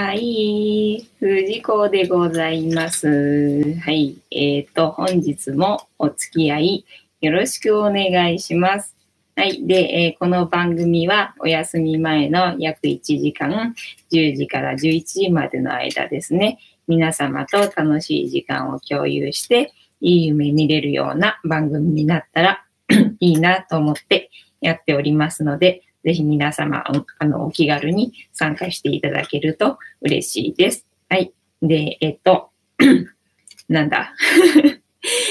はい、藤子でございます。はい、えっ、ー、と、本日もお付き合いよろしくお願いします。はい。で、えー、この番組はお休み前の約1時間、10時から11時までの間ですね、皆様と楽しい時間を共有して、いい夢見れるような番組になったら いいなと思ってやっておりますので、ぜひ皆様、あの、お気軽に参加していただけると嬉しいです。はい。で、えっと、なんだ？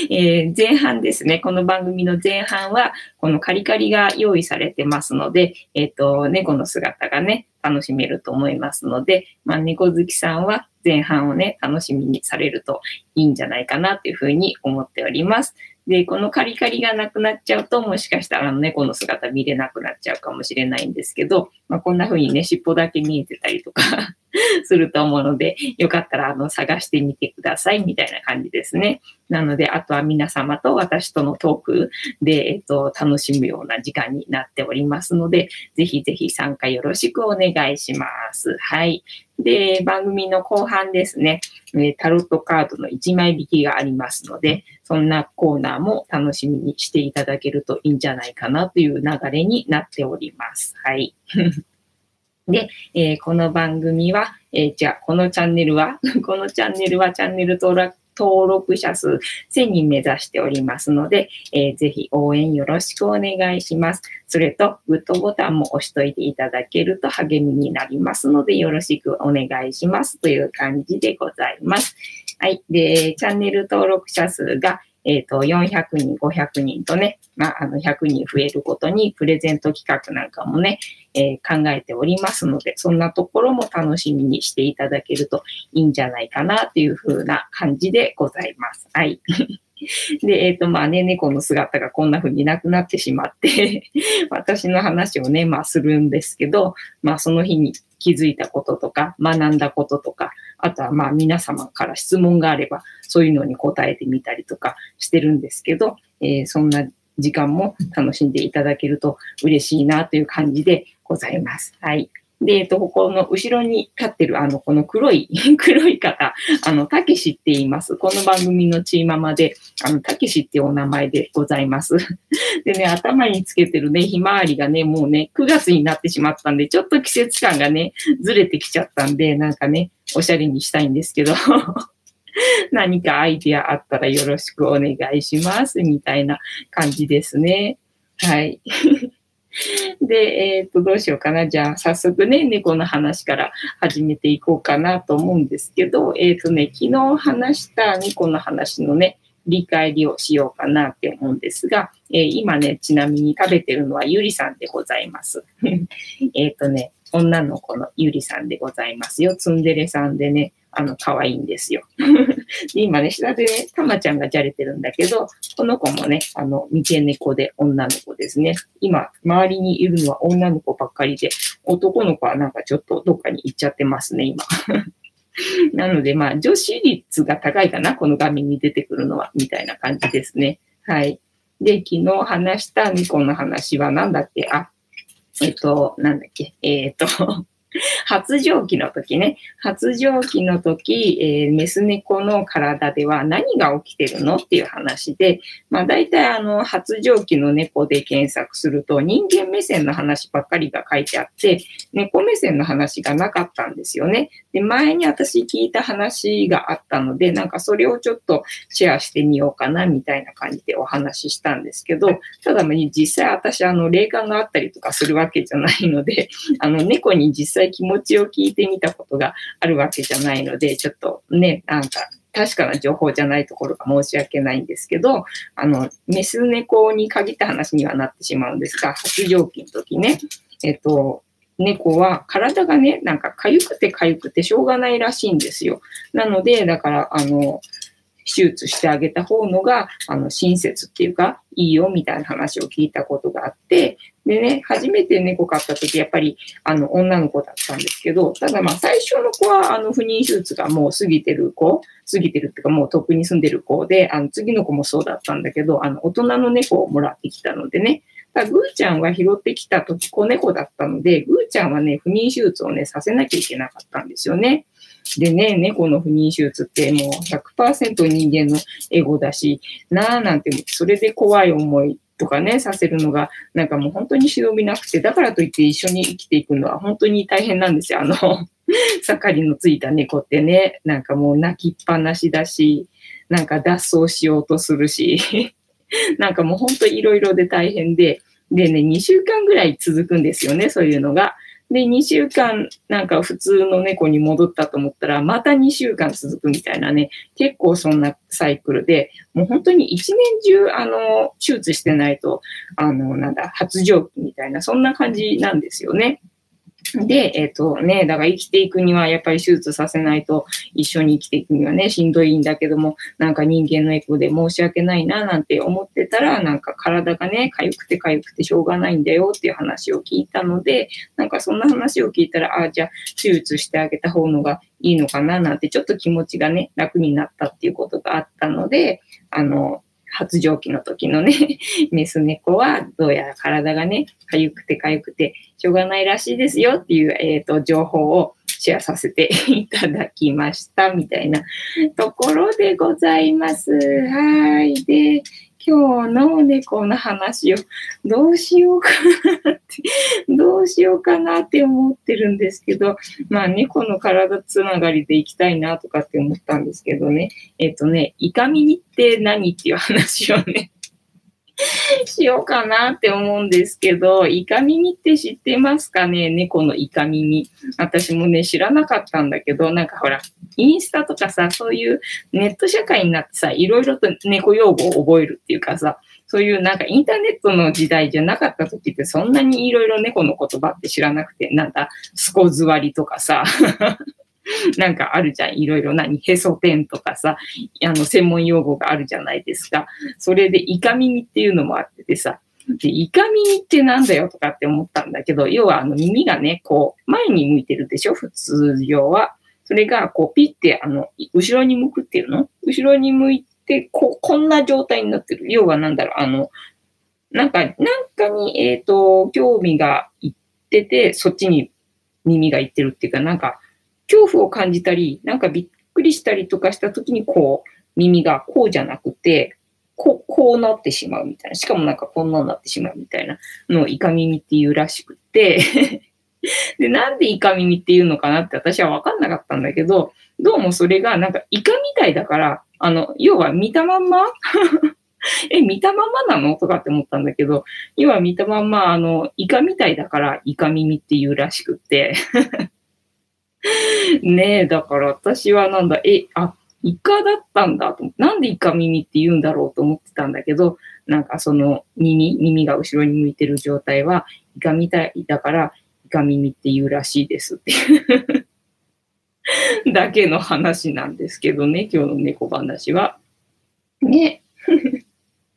えー、前半ですね、この番組の前半は、このカリカリが用意されてますので、えっ、と、猫の姿がね、楽しめると思いますので、まあ、猫好きさんは前半をね、楽しみにされるといいんじゃないかなというふうに思っております。で、このカリカリがなくなっちゃうと、もしかしたら猫の姿見れなくなっちゃうかもしれないんですけど、まあ、こんな風にね、尻尾だけ見えてたりとか すると思うので、よかったらあの探してみてくださいみたいな感じですね。なので、あとは皆様と私とのトークで、えっと、楽しむような時間になっておりますので、ぜひぜひ参加よろしくお願いします。はい。で、番組の後半ですね、えタロットカードの1枚引きがありますので、そんなコーナーも楽しみにしていただけるといいんじゃないかなという流れになっております。はい。で、えー、この番組は、えー、じゃあ、このチャンネルは、このチャンネルはチャンネル登録登録者数1000人目指しておりますので、えー、ぜひ応援よろしくお願いします。それと、グッドボタンも押しといていただけると励みになりますので、よろしくお願いしますという感じでございます。はい。で、チャンネル登録者数がえっ、ー、と、400人、500人とね、まあ、あの、100人増えるごとにプレゼント企画なんかもね、えー、考えておりますので、そんなところも楽しみにしていただけるといいんじゃないかなというふうな感じでございます。はい。で、えっ、ー、と、まあね、猫の姿がこんな風になくなってしまって 私の話をね、まあするんですけど、まあその日に気づいたこととか、学んだこととか、あとはまあ皆様から質問があれば、そういうのに答えてみたりとかしてるんですけど、えー、そんな時間も楽しんでいただけると嬉しいなという感じでございます。はい。で、えっと、ここの後ろに立ってるあの、この黒い、黒い方、あの、たけしって言います。この番組のチーママで、あの、たけしっていうお名前でございます。でね、頭につけてるね、ひまわりがね、もうね、9月になってしまったんで、ちょっと季節感がね、ずれてきちゃったんで、なんかね、おしゃれにしたいんですけど、何かアイディアあったらよろしくお願いします、みたいな感じですね。はい。で、えっ、と、どうしようかな。じゃあ、早速ね、猫の話から始めていこうかなと思うんですけど、えっ、とね、昨日話した猫の話のね、理解りをしようかなって思うんですが、えー、今ね、ちなみに食べてるのはゆりさんでございます。えっとね、女の子のゆりさんでございますよ。ツンデレさんでね、あの、可愛いんですよ。で今ね、下でね、たまちゃんがじゃれてるんだけど、この子もね、あの、三毛猫で女の子ですね。今、周りにいるのは女の子ばっかりで、男の子はなんかちょっとどっかに行っちゃってますね、今。なので、まあ、女子率が高いかな、この画面に出てくるのは、みたいな感じですね。はい。で、昨日話した猫の話は何だっけ？あ、えっと、なんだっけ？えっと 発情期の時ね、発情期の時、えー、メス猫の体では何が起きてるのっていう話で、まあ大体あの発情期の猫で検索すると人間目線の話ばっかりが書いてあって、猫目線の話がなかったんですよね。で、前に私聞いた話があったので、なんかそれをちょっとシェアしてみようかなみたいな感じでお話ししたんですけど、ただ実際私あの霊感があったりとかするわけじゃないので、あの猫に実際気持ちを聞いてみたことがあるわけじゃないので、ちょっとね、なんか確かな情報じゃないところが申し訳ないんですけど、あの、メス猫に限った話にはなってしまうんですが、発情期の時ね、えっと、猫は体がね、なんか痒くて痒くてしょうがないらしいんですよ。なので、だから、あの、手術してあげた方のが、あの、親切っていうか、いいよみたいな話を聞いたことがあって、でね、初めて猫飼った時、やっぱり、あの、女の子だったんですけど、ただまあ、最初の子は、あの、不妊手術がもう過ぎてる子、過ぎてるっていうか、もう遠くに住んでる子で、あの、次の子もそうだったんだけど、あの、大人の猫をもらってきたのでね、グーちゃんは拾ってきた時子猫だったので、グーちゃんはね、不妊手術をね、させなきゃいけなかったんですよね。でね、猫の不妊手術ってもう100%人間のエゴだし、なーなんて、それで怖い思いとかね、させるのが、なんかもう本当に忍びなくて、だからといって一緒に生きていくのは本当に大変なんですよ。あの、盛りのついた猫ってね、なんかもう泣きっぱなしだし、なんか脱走しようとするし、なんかもう本当いろいろで大変で、でね、2週間ぐらい続くんですよね、そういうのが。で、2週間なんか普通の猫に戻ったと思ったら、また2週間続くみたいなね、結構そんなサイクルで、もう本当に1年中、あの、手術してないと、あの、なんだ、発情期みたいな、そんな感じなんですよね。で、えっ、ー、とね、だから生きていくにはやっぱり手術させないと一緒に生きていくにはね、しんどいんだけども、なんか人間のエコで申し訳ないななんて思ってたら、なんか体がね、痒くて痒くてしょうがないんだよっていう話を聞いたので、なんかそんな話を聞いたら、あ、じゃあ手術してあげた方のがいいのかななんてちょっと気持ちがね、楽になったっていうことがあったので、あの、発情期の時のね、メス猫はどうやら体がね、痒くて痒くてしょうがないらしいですよっていう、えっ、ー、と、情報をシェアさせていただきました、みたいなところでございます。はい。で、今日の猫の話をどうしようかなって、どうしようかなって思ってるんですけど、まあ猫の体つながりで行きたいなとかって思ったんですけどね、えっ、とね、痛みにって何っていう話をね、しようかなって思うんですけど、イカ耳って知ってますかね？猫のイカ耳。私もね、知らなかったんだけど、なんかほら、インスタとかさ、そういうネット社会になってさ、いろいろと猫用語を覚えるっていうかさ、そういうなんかインターネットの時代じゃなかった時ってそんなにいろいろ猫の言葉って知らなくて、なんだ、スコ座りとかさ、なんかあるじゃん。いろいろ何、へそ天とかさ、あの、専門用語があるじゃないですか。それで、イカ耳っていうのもあっててさ、で、イカ耳ってなんだよとかって思ったんだけど、要はあの耳がね、こう、前に向いてるでしょ普通上は。それが、こう、ピッて、あの、後ろに向くっていうの？後ろに向いて、こ、こんな状態になってる。要はなんだろう、あの、なんか、なんかに、えっ、ー、と、興味がいってて、そっちに耳がいってるっていうか、なんか、恐怖を感じたり、なんかびっくりしたりとかした時に、こう、耳がこうじゃなくて、こう、こうなってしまうみたいな。しかもなんかこんなになってしまうみたいなのをイカ耳っていうらしくて。で、なんでイカ耳っていうのかなって私はわかんなかったんだけど、どうもそれがなんかイカみたいだから、あの、要は見たまんま？え、見たまんまなの？とかって思ったんだけど、要は見たまんま、あの、イカみたいだから、イカ耳っていうらしくて。ねえ、だから私はなんだ、え、あ、イカだったんだとなんでイカ耳って言うんだろうと思ってたんだけど、なんかその耳、耳が後ろに向いてる状態は、イカみたいだから、イカ耳って言うらしいですっていう だけの話なんですけどね、今日の猫話は。ね。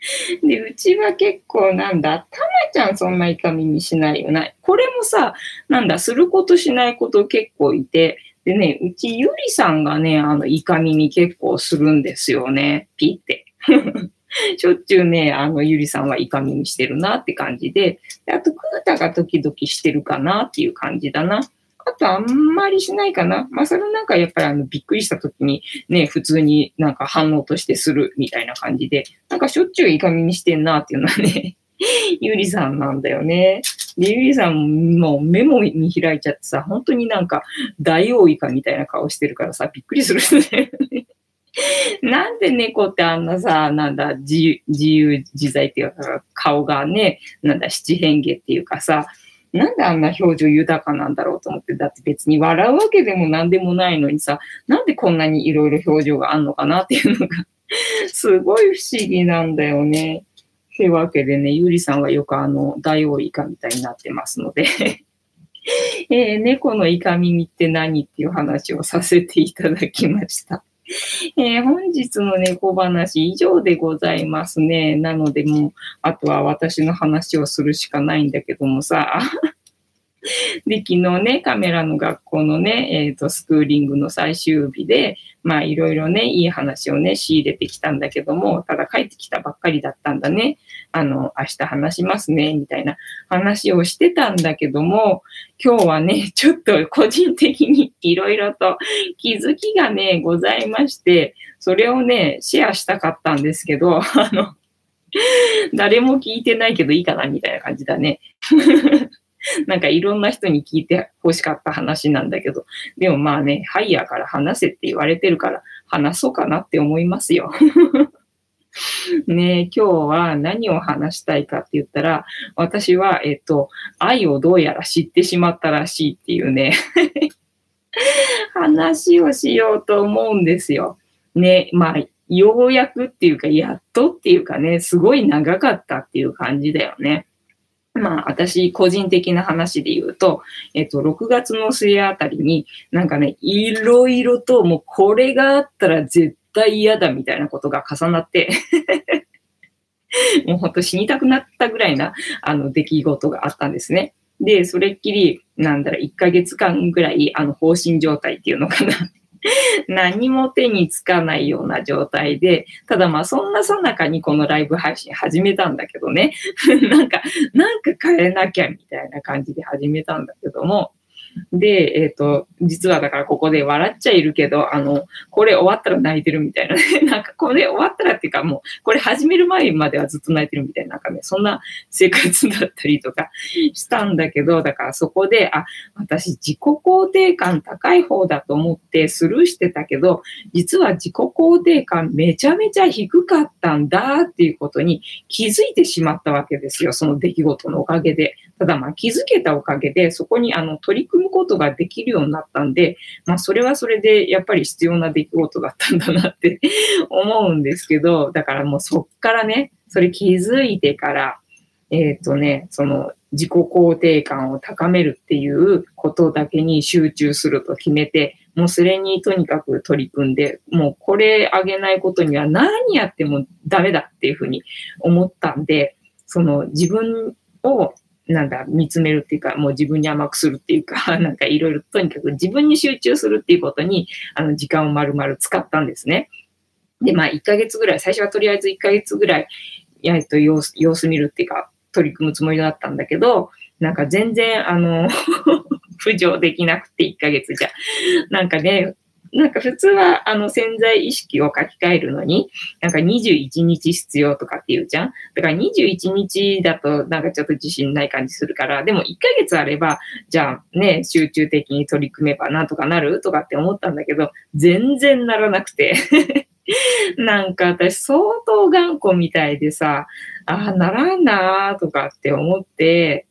で、うちは結構なんだ、たまちゃんそんなイカ耳しないよな。これもさ、なんだ、することしないこと結構いて、でね、うちゆりさんがね、あの、イカ耳結構するんですよね。ピって。しょっちゅうね、あの、ゆりさんはイカ耳してるなって感じで、であと、クータが時々してるかなっていう感じだな。あとあんまりしないかな。まあ、それなんかやっぱりあの、びっくりした時にね、普通になんか反応としてするみたいな感じで、なんかしょっちゅういいかみにしてんなっていうのはね、ゆりさんなんだよね。で、ゆりさんも目も見開いちゃってさ、本当になんか大王イカみたいな顔してるからさ、びっくりするね。なんで猫ってあんなさ、なんだ、自由自由自在っていうか、顔がね、なんだ、七変化っていうかさ、なんであんな表情豊かなんだろうと思って、だって別に笑うわけでも何でもないのにさ、なんでこんなにいろいろ表情があんのかなっていうのがすごい不思議なんだよね。というわけでね、ゆりさんはよくあの、大王イカみたいになってますのでえー、猫のイカ耳って何っていう話をさせていただきました。えー、本日の猫話以上でございますね。なのでもう、あとは私の話をするしかないんだけどもさ、で、昨日ね、カメラの学校のね、えっ、ー、と、スクーリングの最終日で、まあ、いろいろね、いい話をね、仕入れてきたんだけども、ただ帰ってきたばっかりだったんだね。あの、明日話しますね、みたいな話をしてたんだけども、今日はね、ちょっと個人的に いろいろと気づきがね、ございまして、それをね、シェアしたかったんですけど、あの、誰も聞いてないけどいいかな、みたいな感じだね。なんかいろんな人に聞いて欲しかった話なんだけど、でもまあね、ハイヤーから話せって言われてるから話そうかなって思いますよ。ね今日は何を話したいかって言ったら、私は、えっと、愛をどうやら知ってしまったらしいっていうね 話をしようと思うんですよ。ね、まあ、ようやくっていうか、やっとっていうかね、すごい長かったっていう感じだよね。まあ、私、個人的な話で言うと、えっと、6月の末あたりに、なんかね、いろいろと、もうこれがあったら絶対嫌だみたいなことが重なって もうほんと死にたくなったぐらいな、あの、出来事があったんですね。で、それっきり、なんだろう、1ヶ月間ぐらい、あの、放心状態っていうのかな 何も手につかないような状態で、ただまあそんなさなかにこのライブ配信始めたんだけどね、なんか、なんか変えなきゃみたいな感じで始めたんだけども、で、えっ、ー、と、実はだからここで笑っちゃいるけど、あの、これ終わったら泣いてるみたいなね。なんかこれ終わったらっていうかもう、これ始める前まではずっと泣いてるみたいな、なんかね、そんな生活だったりとかしたんだけど、だからそこで、あ、私自己肯定感高い方だと思ってスルーしてたけど、実は自己肯定感めちゃめちゃ低かったんだっていうことに気づいてしまったわけですよ。その出来事のおかげで。ただまあ気づけたおかげで、そこにあの取り組むことができるようになったんで、まあそれはそれでやっぱり必要な出来事だったんだなって 思うんですけど、だからもうそっからね、それ気づいてから、えっ、ー、とね、その自己肯定感を高めるっていうことだけに集中すると決めて、もうそれにとにかく取り組んで、もうこれあげないことには何やってもダメだっていうふうに思ったんで、その自分をなんだ、見つめるっていうか、もう自分に甘くするっていうか、なんかいろいろとにかく自分に集中するっていうことに、あの、時間を丸々使ったんですね。で、まあ、1ヶ月ぐらい、最初はとりあえず1ヶ月ぐらい、やっと様子様子見るっていうか、取り組むつもりだったんだけど、なんか全然、あの 浮上できなくて1ヶ月じゃ。なんかね、なんか普通はあの潜在意識を書き換えるのに、なんか21日必要とかって言うじゃん？だから21日だとなんかちょっと自信ない感じするから、でも1ヶ月あれば、じゃあね、集中的に取り組めばなんとかなるとかって思ったんだけど、全然ならなくて なんか私相当頑固みたいでさ、ああ、ならんなーとかって思って、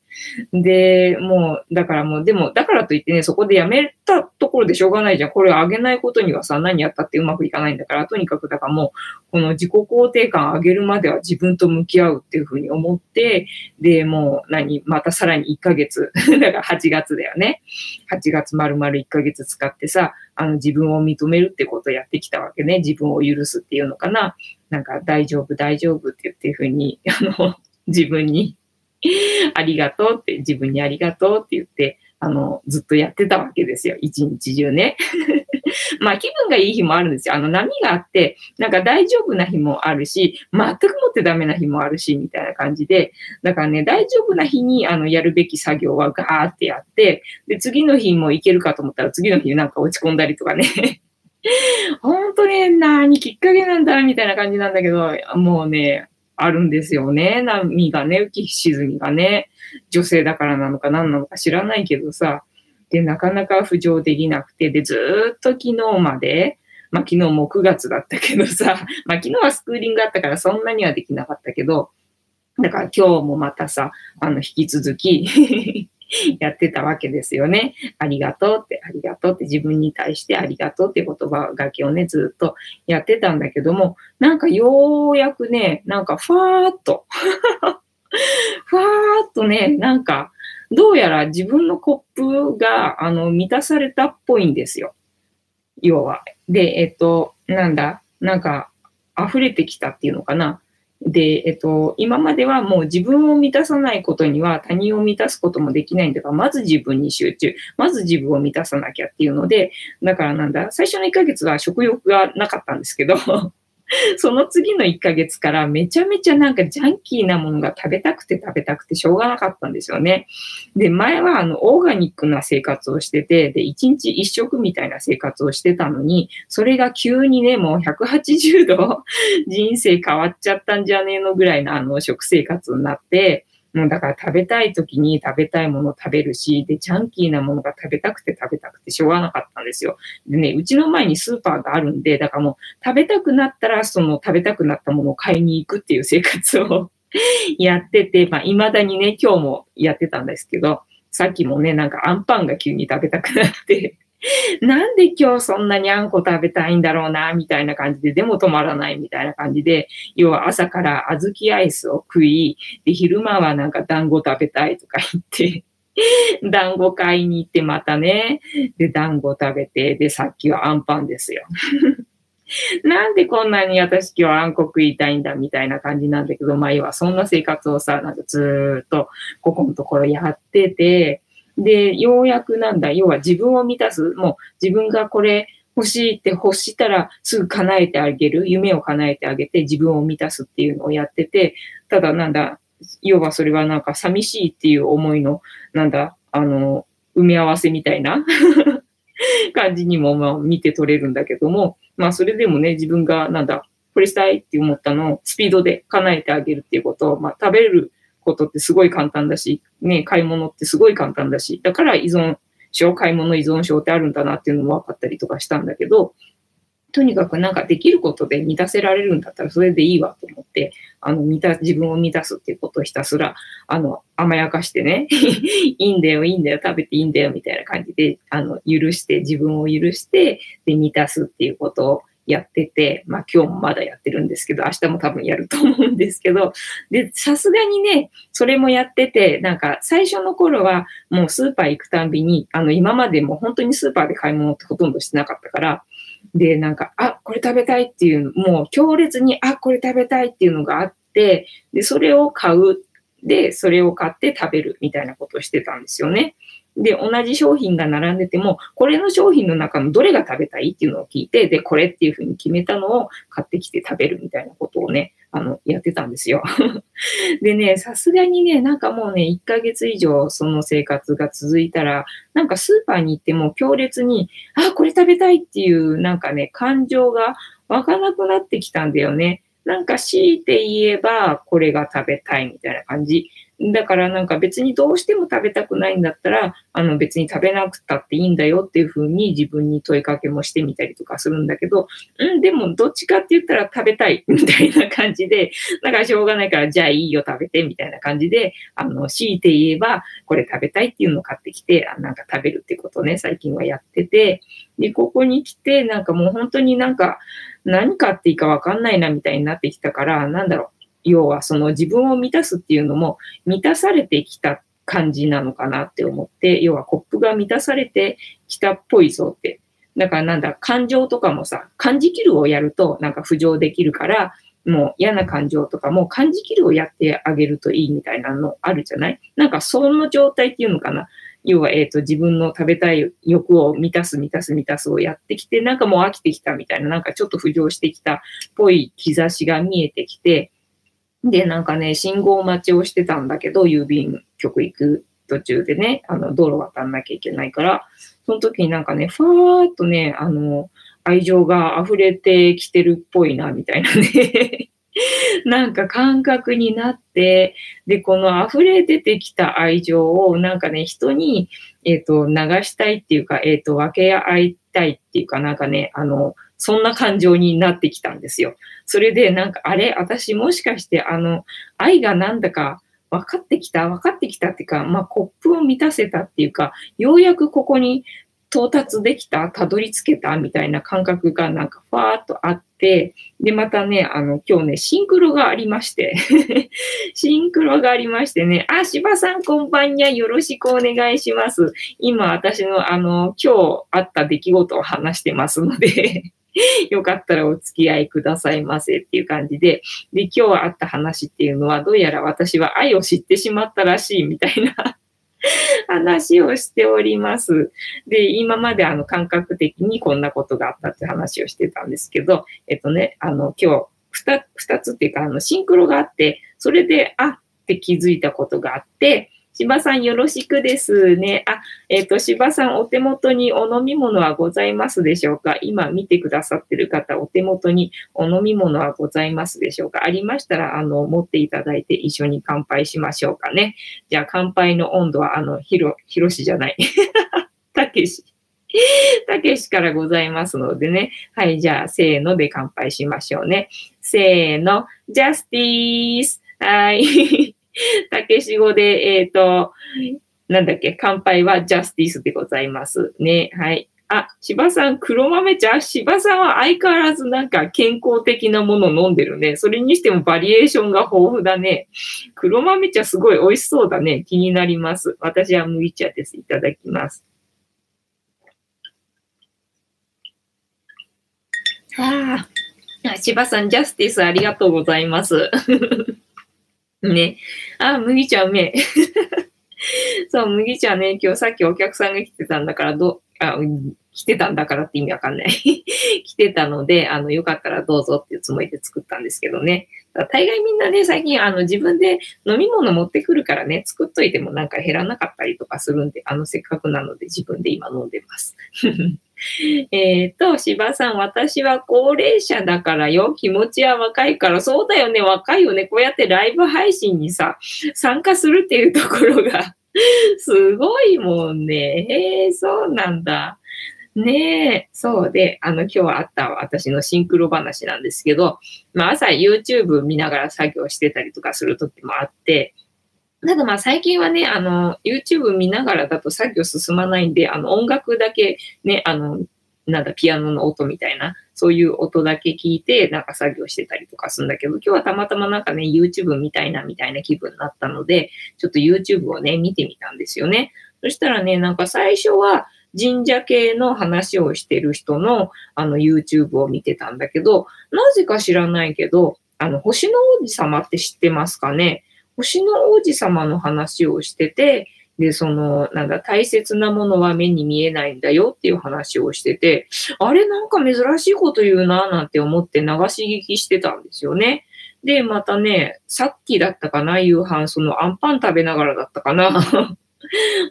で、もう、だからもう、でも、だからといってね、そこでやめたところでしょうがないじゃん。これを上げないことにはさ、何やったってうまくいかないんだから、とにかく、だからもう、この自己肯定感上げるまでは自分と向き合うっていうふうに思って、で、もう、何、またさらに1ヶ月、だから8月だよね。8月丸々1ヶ月使ってさ、あの、自分を認めるってことをやってきたわけね。自分を許すっていうのかな。なんか、大丈夫、大丈夫って言っていうふうに、あの、自分に ありがとうって、自分にありがとうって言って、あの、ずっとやってたわけですよ。一日中ね。まあ気分がいい日もあるんですよ。あの波があって、なんか大丈夫な日もあるし、全くもってダメな日もあるし、みたいな感じで、だからね、大丈夫な日にあのやるべき作業はガーってやって、で、次の日もいけるかと思ったら次の日なんか落ち込んだりとかね。本当ね、何きっかけなんだ、みたいな感じなんだけど、もうね、あるんですよね。波がね、浮き沈みがね。女性だからなのか何なのか知らないけどさ。で、なかなか浮上できなくて、で、ずっと昨日まで、まあ昨日も9月だったけどさ、まあ昨日はスクーリングあったからそんなにはできなかったけど、だから今日もまたさ、あの、引き続き やってたわけですよね。ありがとうって、ありがとうって自分に対してありがとうって言葉がけをね、ずっとやってたんだけども、なんかようやくね、なんかファーっと ふわーっとね、なんか、どうやら自分のコップが、あの、満たされたっぽいんですよ。要は。で、えっと、なんだ、なんか、溢れてきたっていうのかな。で、えっと、今まではもう自分を満たさないことには他人を満たすこともできないんだから、まず自分に集中。まず自分を満たさなきゃっていうので、だからなんだ、最初の1ヶ月は食欲がなかったんですけど、その次の1ヶ月からめちゃめちゃなんかジャンキーなものが食べたくて食べたくてしょうがなかったんですよね。で、前はあの、オーガニックな生活をしてて、で、1日1食みたいな生活をしてたのに、それが急にね、もう180度人生変わっちゃったんじゃねえのぐらいのあの、食生活になって、もうだから食べたい時に食べたいもの食べるし、で、ジャンキーなものが食べたくて食べたくてしょうがなかったんですよ。でね、うちの前にスーパーがあるんで、だからもう食べたくなったらその食べたくなったものを買いに行くっていう生活を やってて、まあ未だにね、今日もやってたんですけど、さっきもね、なんかアンパンが急に食べたくなって なんで今日そんなにあんこ食べたいんだろうな、みたいな感じで、でも止まらないみたいな感じで、要は朝から小豆アイスを食い、で、昼間はなんか団子食べたいとか言って、団子買いに行ってまたね、で、団子食べて、で、さっきはアンパンですよ。なんでこんなに私今日あんこ食いたいんだみたいな感じなんだけど、まあ要はそんな生活をさ、なんかずっとここのところやってて、で、ようやくなんだ、要は自分を満たす、もう自分がこれ欲しいって欲したらすぐ叶えてあげる、夢を叶えてあげて自分を満たすっていうのをやってて、ただなんだ、要はそれはなんか寂しいっていう思いの、なんだ、あの、埋め合わせみたいな 感じにもまあ見て取れるんだけども、まあそれでもね、自分がなんだ、これしたいって思ったのをスピードで叶えてあげるっていうことを、まあ食べることってすごい簡単だし、ね、買い物ってすごい簡単だし、だから依存症、買い物依存症ってあるんだなっていうのも分かったりとかしたんだけど、とにかくなんかできることで満たせられるんだったらそれでいいわと思って、あの、満た、自分を満たすっていうことをひたすら、あの、甘やかしてね、いいんだよ、いいんだよ、食べていいんだよ、みたいな感じで、あの、許して、自分を許して、で、満たすっていうことをやってて、まあ今日もまだやってるんですけど、明日も多分やると思うんですけど、で、さすがにね、それもやってて、なんか最初の頃はもうスーパー行くたんびに、あの今までも本当にスーパーで買い物ってほとんどしてなかったから、で、なんか、あ、これ食べたいっていう、もう強烈に、あ、これ食べたいっていうのがあって、で、それを買う。で、それを買って食べるみたいなことをしてたんですよね。で、同じ商品が並んでても、これの商品の中のどれが食べたいっていうのを聞いて、で、これっていうふうに決めたのを買ってきて食べるみたいなことをね、あの、やってたんですよ。でね、さすがにね、なんかもうね、1ヶ月以上その生活が続いたら、なんかスーパーに行っても強烈に、あ、これ食べたいっていう、なんかね、感情が湧かなくなってきたんだよね。なんか強いて言えば、これが食べたいみたいな感じ。だからなんか別にどうしても食べたくないんだったら、あの別に食べなくたっていいんだよっていうふうに自分に問いかけもしてみたりとかするんだけど、うん、でもどっちかって言ったら食べたい みたいな感じで、だからしょうがないからじゃあいいよ食べてみたいな感じで、あの、強いて言えばこれ食べたいっていうのを買ってきて、あなんか食べるってことね、最近はやってて、で、ここに来てなんかもう本当になんか何買っていいかわかんないなみたいになってきたから、なんだろう。要はその自分を満たすっていうのも満たされてきた感じなのかなって思って、要はコップが満たされてきたっぽいぞって。だからなんだ、感情とかもさ、感じきるをやるとなんか浮上できるから、もう嫌な感情とかも感じきるをやってあげるといいみたいなのあるじゃない？なんかその状態っていうのかな？要は、えっ、と、自分の食べたい欲を満たす、満たす、満たすをやってきて、なんかもう飽きてきたみたいな、なんかちょっと浮上してきたっぽい兆しが見えてきて、で、なんかね、信号待ちをしてたんだけど、郵便局行く途中でね、あの、道路渡んなきゃいけないから、その時になんかね、ふわーっとね、あの、愛情が溢れてきてるっぽいな、みたいなね。なんか感覚になって、で、この溢れ出てきた愛情をなんかね、人に、えっ、ー、と、流したいっていうか、えっ、ー、と、分け合いたいっていうかなんかね、あの、そんな感情になってきたんですよ。それでなんか、あれ？私もしかしてあの、愛がなんだか分かってきた？分かってきたっていうか、まあ、コップを満たせたっていうか、ようやくここに到達できた？たどり着けた？みたいな感覚がなんかファーっとあって、で、またね、あの、今日ね、シンクロがありまして シンクロがありましてね、あ、芝さんこんばんにゃ、よろしくお願いします。今、私のあの、今日あった出来事を話してますので。よかったらお付き合いくださいませっていう感じで、で、今日あった話っていうのは、どうやら私は愛を知ってしまったらしいみたいな 話をしております。で、今まであの感覚的にこんなことがあったって話をしてたんですけど、えっとね、あの今日二二つっていうか、あのシンクロがあって、それで、あって気づいたことがあって、芝さんよろしくですね。あ、えっ、ー、と、芝さんお手元にお飲み物はございますでしょうか？今見てくださってる方、お手元にお飲み物はございますでしょうか？ありましたら、あの、持っていただいて一緒に乾杯しましょうかね。じゃあ、乾杯の温度は、あの、ひろ、ひろしじゃない。たけし。たけしからございますのでね。はい、じゃあ、せーので乾杯しましょうね。せーの、ジャスティースはい。たけし語で、えっ、ー、と、なんだっけ、乾杯はジャスティスでございますね。はい。あ、芝さん、黒豆茶？芝さんは相変わらずなんか健康的なもの飲んでるね。それにしてもバリエーションが豊富だね。黒豆茶すごい美味しそうだね。気になります。私は麦茶です。いただきます。ああ、芝さん、ジャスティスありがとうございます。ね。あ、麦茶うめえ。そう、麦茶ね、今日さっきお客さんが来てたんだから、ど、あ、来てたんだからって意味わかんない。来てたので、あの、よかったらどうぞっていうつもりで作ったんですけどね。大概みんなね、最近、あの、自分で飲み物持ってくるからね、作っといてもなんか減らなかったりとかするんで、あの、せっかくなので自分で今飲んでます。えっと、芝さん、私は高齢者だからよ。気持ちは若いから。そうだよね、若いよね。こうやってライブ配信にさ、参加するっていうところが すごいもんね。へえ、そうなんだ。ねえ、そうで、あの、今日あった私のシンクロ話なんですけど、まあ朝 YouTube 見ながら作業してたりとかする時もあって、ただまあ最近はね、あの、YouTube 見ながらだと作業進まないんで、あの、音楽だけね、あの、なんだ、ピアノの音みたいな、そういう音だけ聞いて、なんか作業してたりとかするんだけど、今日はたまたまなんかね、YouTube 見たいなみたいな気分になったので、ちょっと YouTube をね、見てみたんですよね。そしたらね、なんか最初は神社系の話をしてる人のあの YouTube を見てたんだけど、なぜか知らないけど、あの、星の王子様って知ってますかね？星の王子様の話をしてて、で、その、なんだ、大切なものは目に見えないんだよっていう話をしてて、あれなんか珍しいこと言うななんて思って流し聞きしてたんですよね。で、またね、さっきだったかな、夕飯、そのアンパン食べながらだったかな。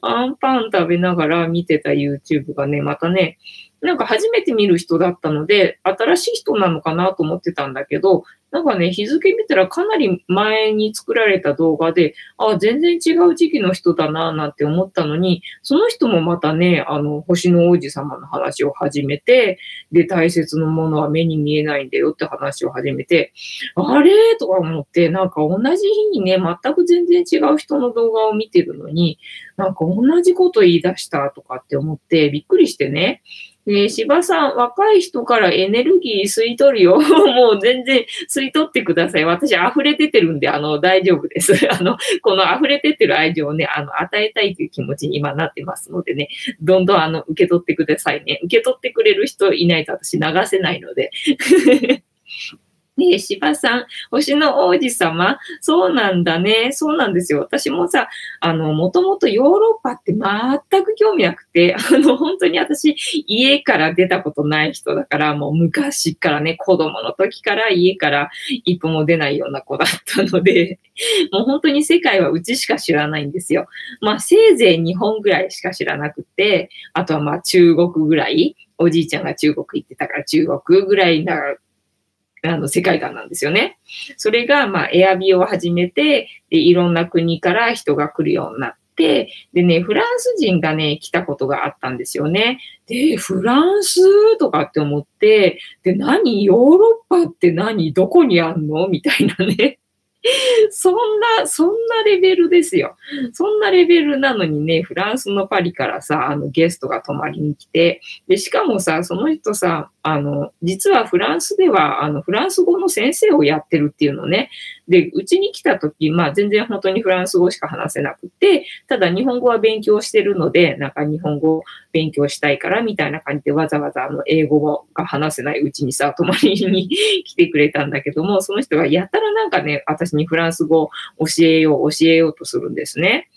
アンパン食べながら見てた YouTube がね、またね、なんか初めて見る人だったので、新しい人なのかなと思ってたんだけど、なんかね、日付見たらかなり前に作られた動画で、あ、全然違う時期の人だな、なんて思ったのに、その人もまたね、あの、星の王子様の話を始めて、で、大切なものは目に見えないんだよって話を始めて、あれ？とか思って、なんか同じ日にね、全く全然違う人の動画を見てるのに、なんか同じこと言い出したとかって思ってびっくりしてね、ね芝さん、若い人からエネルギー吸い取るよ。もう全然吸い取ってください。私溢れててるんで、あの、大丈夫です。あの、この溢れ出てる愛情をね、あの、与えたいという気持ちに今なってますのでね、どんどんあの、受け取ってくださいね。受け取ってくれる人いないと私流せないので。ねえ、芝さん、星の王子様そうなんだね。そうなんですよ。私もさ、あの、もともとヨーロッパって全く興味なくて、あの、本当に私、家から出たことない人だから、もう昔からね、子供の時から家から一歩も出ないような子だったので、もう本当に世界はうちしか知らないんですよ。まあ、せいぜい日本ぐらいしか知らなくて、あとはまあ中国ぐらい、おじいちゃんが中国行ってたから中国ぐらいなあの世界観なんですよね。それが、まあ、エアビを始めてで、いろんな国から人が来るようになって、でね、フランス人がね、来たことがあったんですよね。で、フランスとかって思って、で、何？ヨーロッパって何？どこにあんの？みたいなね。そんな、そんなレベルですよ。そんなレベルなのにね、フランスのパリからさ、あのゲストが泊まりに来て、で、しかもさ、その人さ、あの、実はフランスでは、あの、フランス語の先生をやってるっていうのね。で、うちに来た時、まあ全然本当にフランス語しか話せなくて、ただ日本語は勉強してるので、なんか日本語勉強したいからみたいな感じでわざわざあの英語が話せないうちにさ、泊まりに来てくれたんだけども、その人がやたらなんかね、私にフランス語教えよう、教えようとするんですね。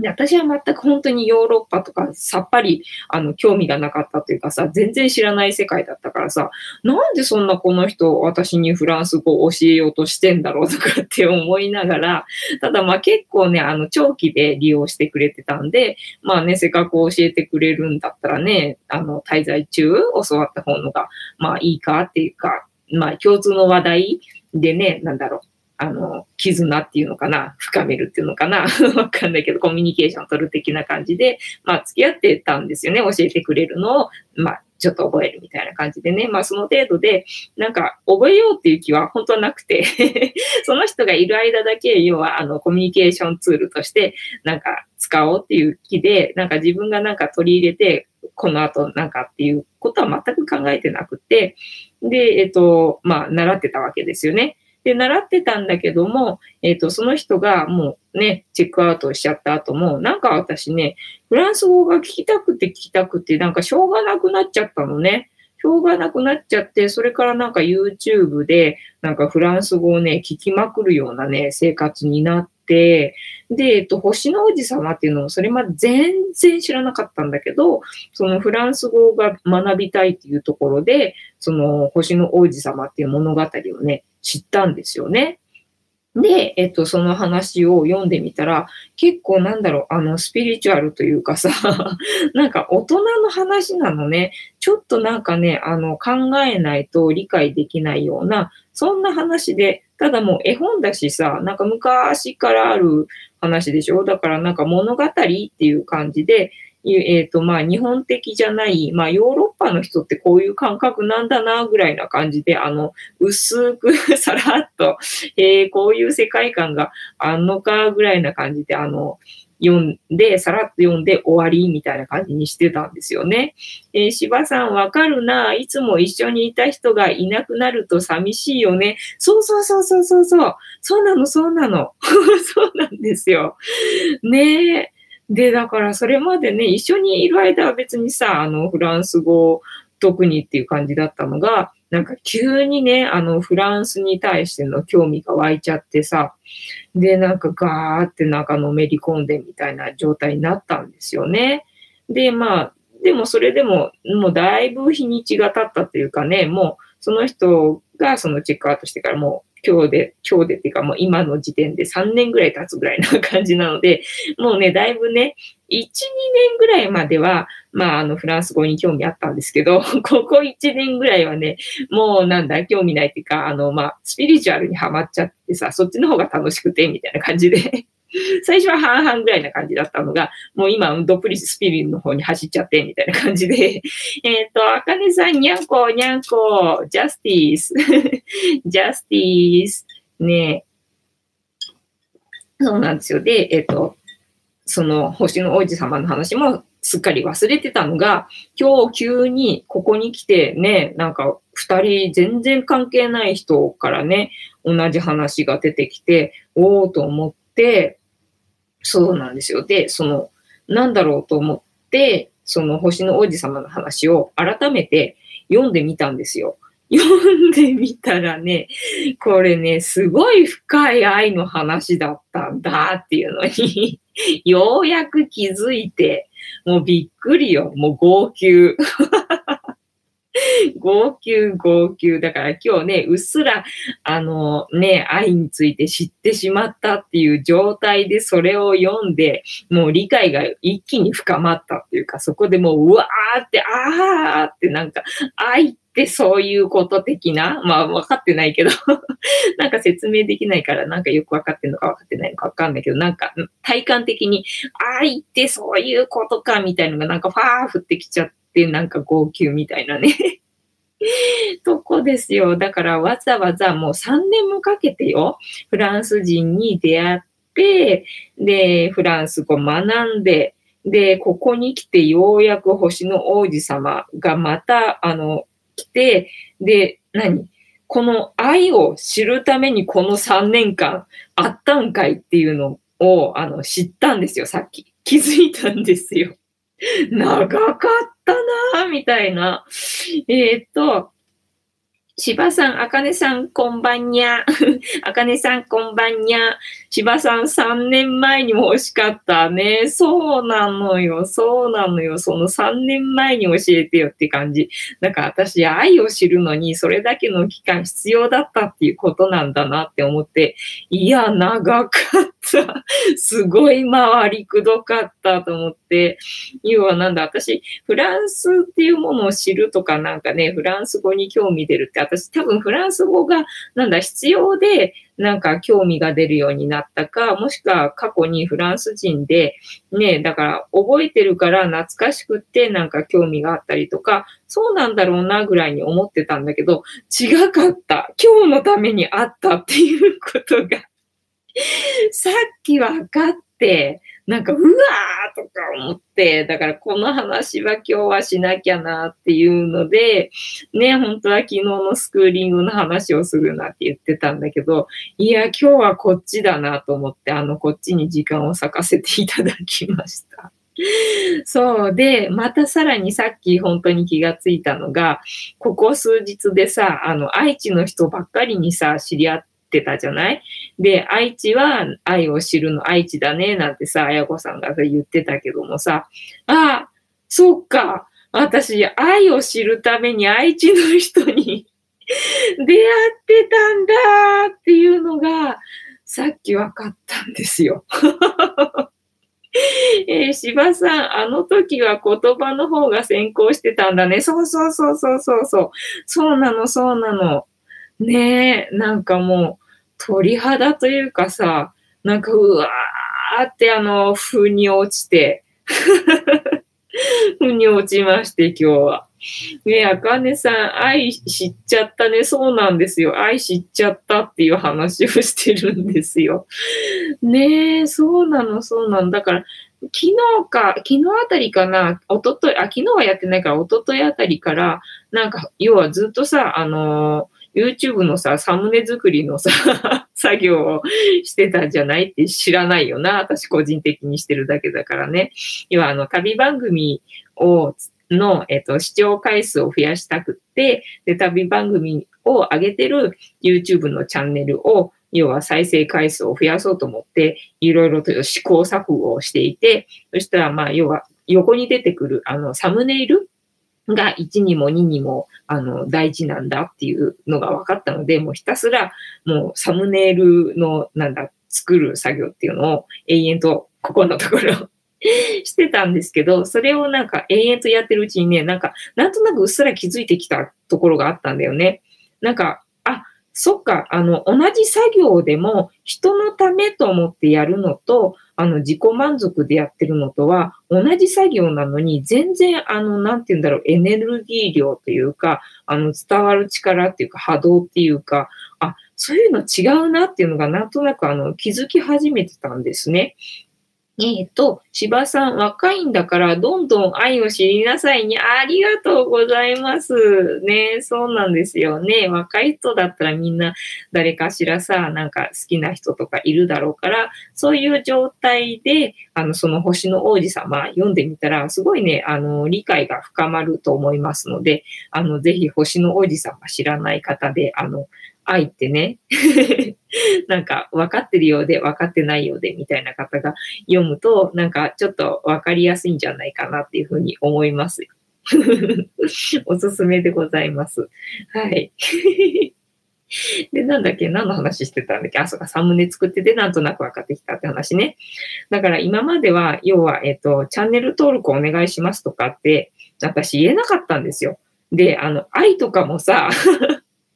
で、私は全く本当にヨーロッパとかさっぱり、あの、興味がなかったというかさ、全然知らない世界だったからさ、なんでそんなこの人、私にフランス語を教えようとしてんだろうとかって思いながら、ただまあ結構ね、あの、長期で利用してくれてたんで、まあね、せっかく教えてくれるんだったらね、あの、滞在中教わった方のが、まあいいかっていうか、まあ共通の話題でね、なんだろう。あの、絆っていうのかな、深めるっていうのかな、わかんないけど、コミュニケーションを取る的な感じで、まあ、付き合ってたんですよね。教えてくれるのを、まあ、ちょっと覚えるみたいな感じでね。まあ、その程度で、なんか、覚えようっていう気は本当はなくて その人がいる間だけ、要は、あの、コミュニケーションツールとして、なんか、使おうっていう気で、なんか自分がなんか取り入れて、この後なんかっていうことは全く考えてなくて、で、えっと、まあ、習ってたわけですよね。で、習ってたんだけども、えっ、ー、と、その人がもうね、チェックアウトしちゃった後も、なんか私ね、フランス語が聞きたくて聞きたくて、なんかしょうがなくなっちゃったのね。しょうがなくなっちゃって、それからなんか YouTube で、なんかフランス語をね、聞きまくるようなね、生活になってて、で、えっと、星の王子様っていうのをそれまで全然知らなかったんだけど、そのフランス語が学びたいっていうところで、その星の王子様っていう物語をね、知ったんですよね。で、えっと、その話を読んでみたら、結構なんだろう、あの、スピリチュアルというかさ、なんか大人の話なのね、ちょっとなんかね、あの、考えないと理解できないような、そんな話で、ただもう絵本だしさ、なんか昔からある話でしょ？だからなんか物語っていう感じで、えっ、ー、と、まあ、日本的じゃない、まあ、ヨーロッパの人ってこういう感覚なんだな、ぐらいな感じで、あの、薄くさらっと、えー、こういう世界観があんのか、ぐらいな感じで、あの、読んで、さらっと読んで終わりみたいな感じにしてたんですよね。えー、芝さんわかるな。いつも一緒にいた人がいなくなると寂しいよね。そうそうそうそうそうそう。そうなの、そうなの。そうなんですよ。ねえ。で、だからそれまでね、一緒にいる間は別にさ、あの、フランス語特にっていう感じだったのが、なんか急にね、あの、フランスに対しての興味が湧いちゃってさ、で、なんかガーってなんかのめり込んでみたいな状態になったんですよね。で、まあ、でもそれでも、もうだいぶ日にちが経ったっていうかね、もうその人がそのチェックアウトしてからもう今日で、今日でっていうかもう今の時点で3年ぐらい経つぐらいな感じなので、もうね、だいぶね、1、2年ぐらいまでは、まあ、あの、フランス語に興味あったんですけど、ここ1年ぐらいはね、もうなんだ、興味ないっていうか、あの、まあ、スピリチュアルにはまっちゃってさ、そっちの方が楽しくて、みたいな感じで 最初は半々ぐらいな感じだったのが、もう今、どっぷりスピリの方に走っちゃって、みたいな感じで。えっと、あかねさん、にゃんこ、にゃんこ、ジャスティース。ジャスティース。ねそうなんですよ。で、えっと、その星の王子様の話もすっかり忘れてたのが、今日急にここに来てね、なんか二人全然関係ない人からね、同じ話が出てきて、おおと思って、そうなんですよ。で、その、なんだろうと思って、その星の王子様の話を改めて読んでみたんですよ。読んでみたらね、これね、すごい深い愛の話だったんだっていうのに ようやく気づいて、もうびっくりよ。もう号泣。号泣、号泣。だから今日ね、うっすら、あのね、愛について知ってしまったっていう状態でそれを読んで、もう理解が一気に深まったっていうか、そこでもう、うわーって、あーってなんか、愛ってそういうこと的な、まあ分かってないけど なんか説明できないからなんかよく分かってんのか分かってないのか分かんないけど、なんか体感的に愛ってそういうことかみたいのがなんかファー降ってきちゃって、なんか号泣みたいなね とこですよ。だからわざわざもう3年もかけてよ、フランス人に出会って、で、フランス語学んで、で、ここに来てようやく星の王子様がまた、あの、来て、で、何？この愛を知るためにこの3年間あったんかいっていうのをあの知ったんですよ、さっき。気づいたんですよ。長かったなぁ、みたいな。えー、っと、芝さん、あかねさん、こんばんにゃ。あかねさん、こんばんにゃ。芝さん、3年前にも欲しかったね。そうなのよ、そうなのよ。その3年前に教えてよって感じ。なんか私、愛を知るのに、それだけの期間必要だったっていうことなんだなって思って、いや、長かった。すごい回りくどかったと思って。って要はなんだ、私、フランスっていうものを知るとかなんかね、フランス語に興味出るって私多分フランス語がなんだ必要でなんか興味が出るようになったか、もしくは過去にフランス人でね、だから覚えてるから懐かしくってなんか興味があったりとか、そうなんだろうなぐらいに思ってたんだけど、違かった。今日のためにあったっていうことがさっき分かって、なんか、うわーとか思って、だからこの話は今日はしなきゃなっていうので、ね、本当は昨日のスクーリングの話をするなって言ってたんだけど、いや、今日はこっちだなと思って、あの、こっちに時間を割かせていただきました。そうで、またさらにさっき本当に気がついたのが、ここ数日でさ、あの、愛知の人ばっかりにさ、知り合って、ってたじゃない？で、愛知は愛を知るの愛知だね、なんてさ、あやこさんが言ってたけどもさ、ああ、そっか、私、愛を知るために愛知の人に 出会ってたんだっていうのが、さっき分かったんですよ。えー、柴さん、あの時は言葉の方が先行してたんだね。そうそうそうそうそうそう。そうなの、そうなの。ねえ、なんかもう、鳥肌というかさ、なんかうわーってあの、風に落ちて、風に落ちまして、今日は。ねあかねさん、愛知っちゃったね。そうなんですよ。愛知っちゃったっていう話をしてるんですよ。ねえ、そうなの、そうなの。だから、昨日か、昨日あたりかな、おととい、あ、昨日はやってないから、おとといあたりから、なんか、要はずっとさ、あのー YouTube のさ、サムネ作りのさ、作業をしてたんじゃないって知らないよな。私個人的にしてるだけだからね。要はあの、旅番組を、の、えっと、視聴回数を増やしたくって、で、旅番組を上げてる YouTube のチャンネルを、要は再生回数を増やそうと思って、いろいろと試行錯誤をしていて、そしたら、まあ、要は、横に出てくる、あの、サムネイルが1にも2にもあの大事なんだっていうのが分かったので、もうひたすらもうサムネイルのなんだ、作る作業っていうのを永遠とここのところ してたんですけど、それをなんか永遠とやってるうちにね、なんかなんとなくうっすら気づいてきたところがあったんだよね。なんか、あ、そっか、あの、同じ作業でも人のためと思ってやるのと、あの、自己満足でやってるのとは、同じ作業なのに、全然、あの、なんて言うんだろう、エネルギー量というか、あの、伝わる力っていうか、波動っていうか、あ、そういうの違うなっていうのが、なんとなく、あの、気づき始めてたんですね。えっ、ー、と、芝さん、若いんだから、どんどん愛を知りなさいに、ありがとうございます。ね、そうなんですよね。若い人だったらみんな誰かしらさ、なんか好きな人とかいるだろうから、そういう状態で、あの、その星の王子様読んでみたら、すごいね、あの、理解が深まると思いますので、あの、ぜひ星の王子様知らない方で、あの、愛ってね、なんか分かってるようで分かってないようでみたいな方が読むと、なんかちょっと分かりやすいんじゃないかなっていうふうに思います おすすめでございます。はい。で、なんだっけ何の話してたんだっけ？あ、そうか、サムネ作ってて、なんとなく分かってきたって話ね。だから今までは、要は、えっ、と、チャンネル登録お願いしますとかって、私言えなかったんですよ。で、あの、愛とかもさ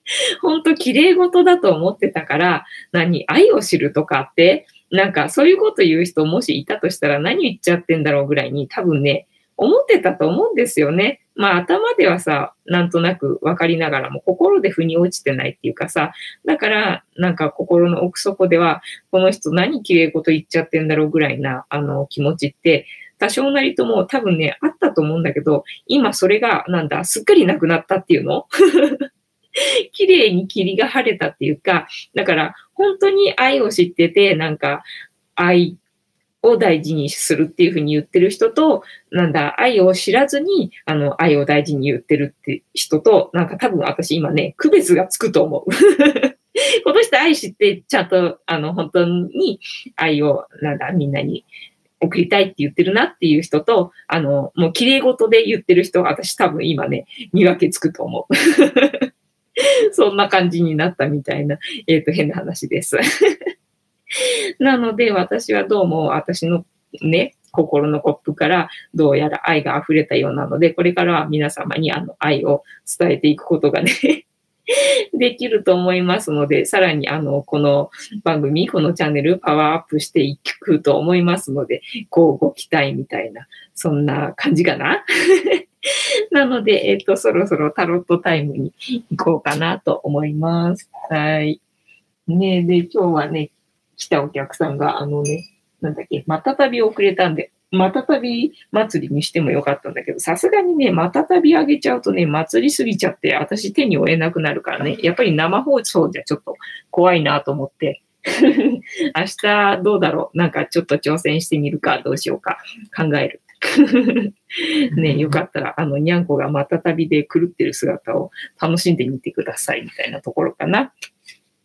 本当綺麗事だと思ってたから、何、愛を知るとかって、なんかそういうこと言う人もしいたとしたら何言っちゃってんだろうぐらいに多分ね、思ってたと思うんですよね。まあ頭ではさ、なんとなく分かりながらも心で腑に落ちてないっていうかさ、だからなんか心の奥底では、この人何綺麗事言っちゃってんだろうぐらいなあの気持ちって多少なりとも多分ね、あったと思うんだけど、今それが、なんだ、すっかりなくなったっていうの？綺麗に霧が晴れたっていうか、だから本当に愛を知ってて、なんか愛を大事にするっていうふうに言ってる人と、なんだ、愛を知らずに、あの、愛を大事に言ってるって人と、なんか多分私今ね、区別がつくと思う。この人愛知って、ちゃんと、あの、本当に愛を、なんだ、みんなに送りたいって言ってるなっていう人と、あの、もう綺麗事で言ってる人、私多分今ね、見分けつくと思う。そんな感じになったみたいな、えっ、ー、と、変な話です。なので、私はどうも私のね、心のコップからどうやら愛が溢れたようなので、これからは皆様にあの愛を伝えていくことがね できると思いますので、さらにあの、この番組、このチャンネルパワーアップしていくと思いますので、こうご期待みたいな、そんな感じかな？なので、えっ、と、そろそろタロットタイムに行こうかなと思います。はい。ねで、今日はね、来たお客さんが、あのね、なんだっけ、またたび遅れたんで、またたび祭りにしてもよかったんだけど、さすがにね、またたびあげちゃうとね、祭りすぎちゃって、私手に負えなくなるからね、やっぱり生放送じゃちょっと怖いなと思って、明日どうだろうなんかちょっと挑戦してみるか、どうしようか考える。ね、よかったら、あの、にゃんこがまたたびで狂ってる姿を楽しんでみてください、みたいなところかな。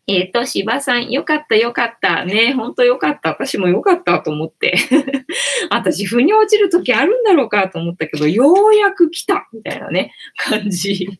えっ、ー、と、芝さん、よかった、よかった。ね、ほんとよかった。私もよかったと思って。私、腑に落ちる時あるんだろうかと思ったけど、ようやく来たみたいなね、感じ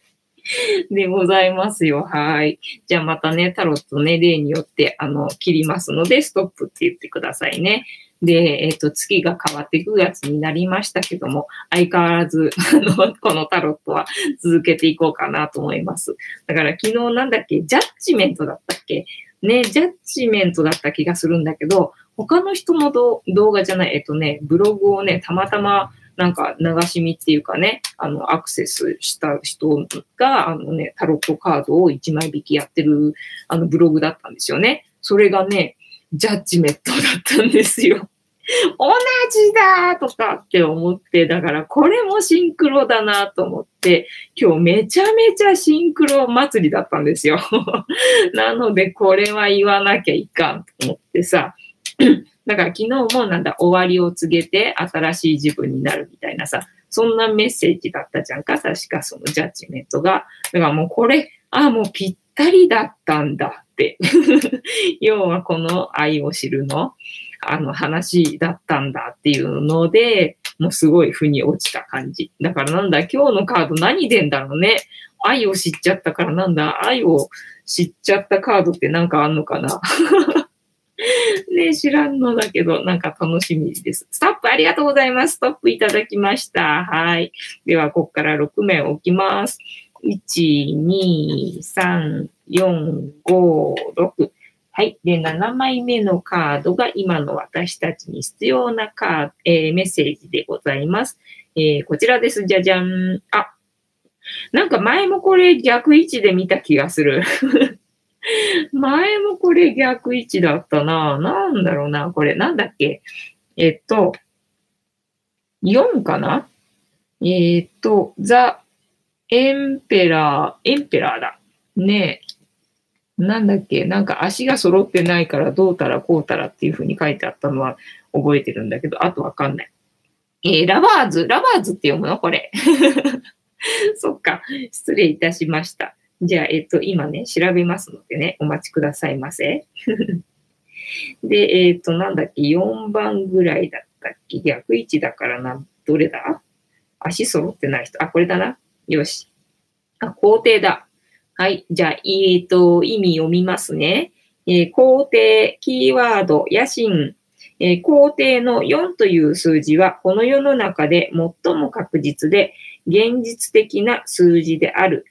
でございますよ。はい。じゃあまたね、タロットね、例によって、あの、切りますので、ストップって言ってくださいね。で、えっ、ー、と、月が変わって9月になりましたけども、相変わらず、あの、このタロットは続けていこうかなと思います。だから昨日なんだっけ、ジャッジメントだったっけ？ね、ジャッジメントだった気がするんだけど、他の人の動画じゃない、えっとね、ブログをね、たまたまなんか流し見っていうかね、あの、アクセスした人が、あのね、タロットカードを1枚引きやってる、あの、ブログだったんですよね。それがね、ジャッジメントだったんですよ。同じだとかって思って、だからこれもシンクロだなと思って、今日めちゃめちゃシンクロ祭りだったんですよ。なのでこれは言わなきゃいかんと思ってさ。だから昨日もなんだ、終わりを告げて新しい自分になるみたいなさ、そんなメッセージだったじゃんか、確かそのジャッジメントが。だからもうこれ、ああ、もうぴったりだったんだ。要はこの愛を知るの、あの話だったんだっていうので、もうすごい腑に落ちた感じ。だからなんだ、今日のカード何でんだろうね。愛を知っちゃったからなんだ、愛を知っちゃったカードってなんかあんのかな ね知らんのだけど、なんか楽しみです。ストップありがとうございます。ストップいただきました。はい。では、ここから6面置きます。1、2、3、4、5、6。はい。で、7枚目のカードが今の私たちに必要なカード、えー、メッセージでございます。えー、こちらです。じゃじゃん。あ、なんか前もこれ逆位置で見た気がする。前もこれ逆位置だったな。なんだろうな。これなんだっけ？えっと、4かな？えっと、ザ・エンペラー、エンペラーだ。ねえ。なんだっけ？なんか足が揃ってないからどうたらこうたらっていう風に書いてあったのは覚えてるんだけど、あとわかんない。えー、 Lovers、Lovers って読むの？これ。そっか。失礼いたしました。じゃあ、えっと、今ね、調べますのでね、お待ちくださいませ。で、えっと、なんだっけ、4番ぐらいだったっけ？逆位置だからな、どれだ？足揃ってない人。あ、これだな。よし。あ、皇帝だ。はい。じゃあ、えっと、意味読みますね。えー、皇帝、キーワード、野心。えー、肯定の4という数字は、この世の中で最も確実で、現実的な数字である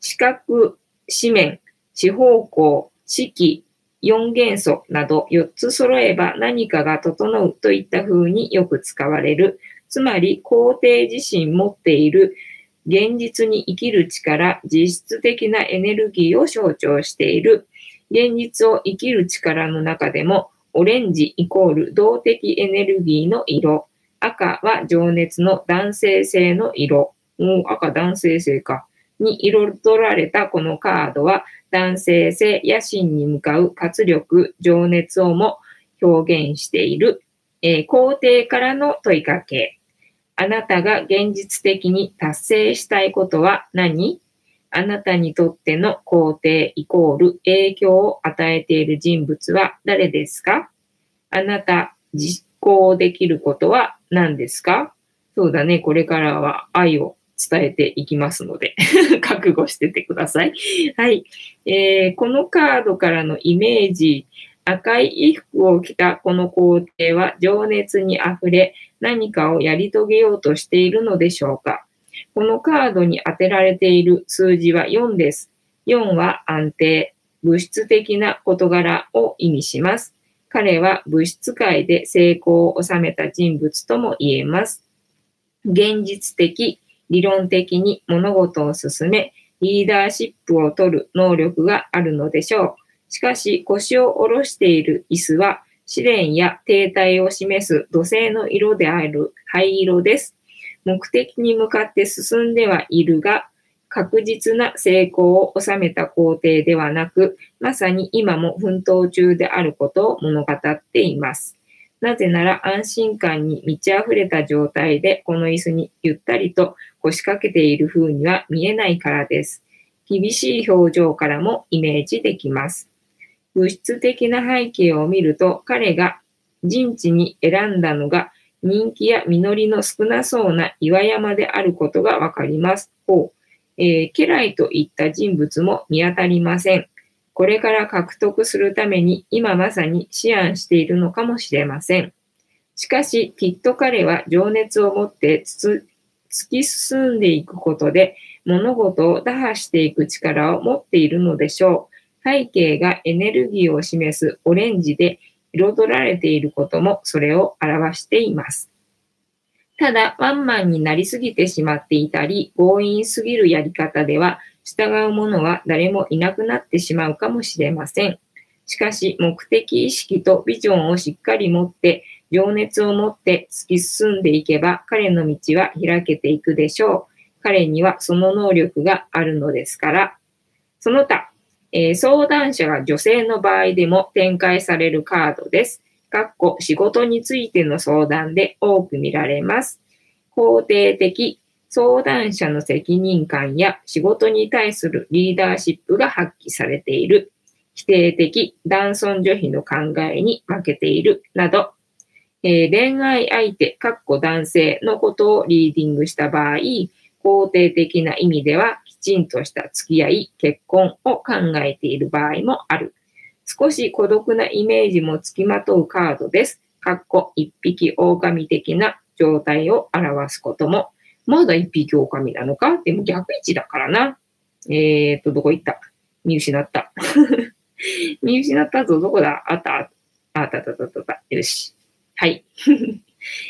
四角、四面、四方向、四季、四元素など4つ揃えば何かが整うといった風によく使われる。つまり、皇帝自身持っている現実に生きる力、実質的なエネルギーを象徴している。現実を生きる力の中でも、オレンジイコール動的エネルギーの色、赤は情熱の男性性の色。もう赤男性性か。に彩られたこのカードは男性性、野心に向かう活力、情熱をも表現している、えー、肯定からの問いかけ。あなたが現実的に達成したいことは何？あなたにとっての肯定イコール影響を与えている人物は誰ですか？あなた実行できることは何ですか？そうだね。これからは愛を伝えていきますので 覚悟しててください。はい、えー。このカードからのイメージ、赤い衣服を着たこの皇帝は情熱に溢れ何かをやり遂げようとしているのでしょうか？このカードに当てられている数字は4です。4は安定、物質的な事柄を意味します。彼は物質界で成功を収めた人物とも言えます。現実的、理論的に物事を進め、リーダーシップを取る能力があるのでしょう。しかし腰を下ろしている椅子は試練や停滞を示す土星の色である灰色です。目的に向かって進んではいるが、確実な成功を収めた工程ではなく、まさに今も奮闘中であることを物語っています。なぜなら安心感に満ち溢れた状態でこの椅子にゆったりと腰掛けている風には見えないからです。厳しい表情からもイメージできます。物質的な背景を見ると、彼が陣地に選んだのが人気や実りの少なそうな岩山であることがわかります。ほうえー、家来といった人物も見当たりません。これから獲得するために今まさに思案しているのかもしれません。しかし、きっと彼は情熱を持って突き進んでいくことで物事を打破していく力を持っているのでしょう。背景がエネルギーを示すオレンジで彩られていることもそれを表しています。ただ、ワンマンになりすぎてしまっていたり、強引すぎるやり方では、従う者は誰もいなくなってしまうかもしれません。しかし、目的意識とビジョンをしっかり持って、情熱を持って突き進んでいけば、彼の道は開けていくでしょう。彼にはその能力があるのですから。その他、えー、相談者が女性の場合でも展開されるカードです。かっこ仕事についての相談で多く見られます。肯定的、相談者の責任感や仕事に対するリーダーシップが発揮されている。否定的、男尊女卑の考えに負けているなど、えー、恋愛相手、かっこ男性のことをリーディングした場合、肯定的な意味ではきちんとした付き合い、結婚を考えている場合もある。少し孤独なイメージもつきまとうカードです。かっこ一匹狼的な状態を表すことも。まだ一匹狼なのか？でも逆位置だからな。えーと、どこ行った？見失った。見失ったぞ。どこだ？あった。あったあったあったあった。よし。はい。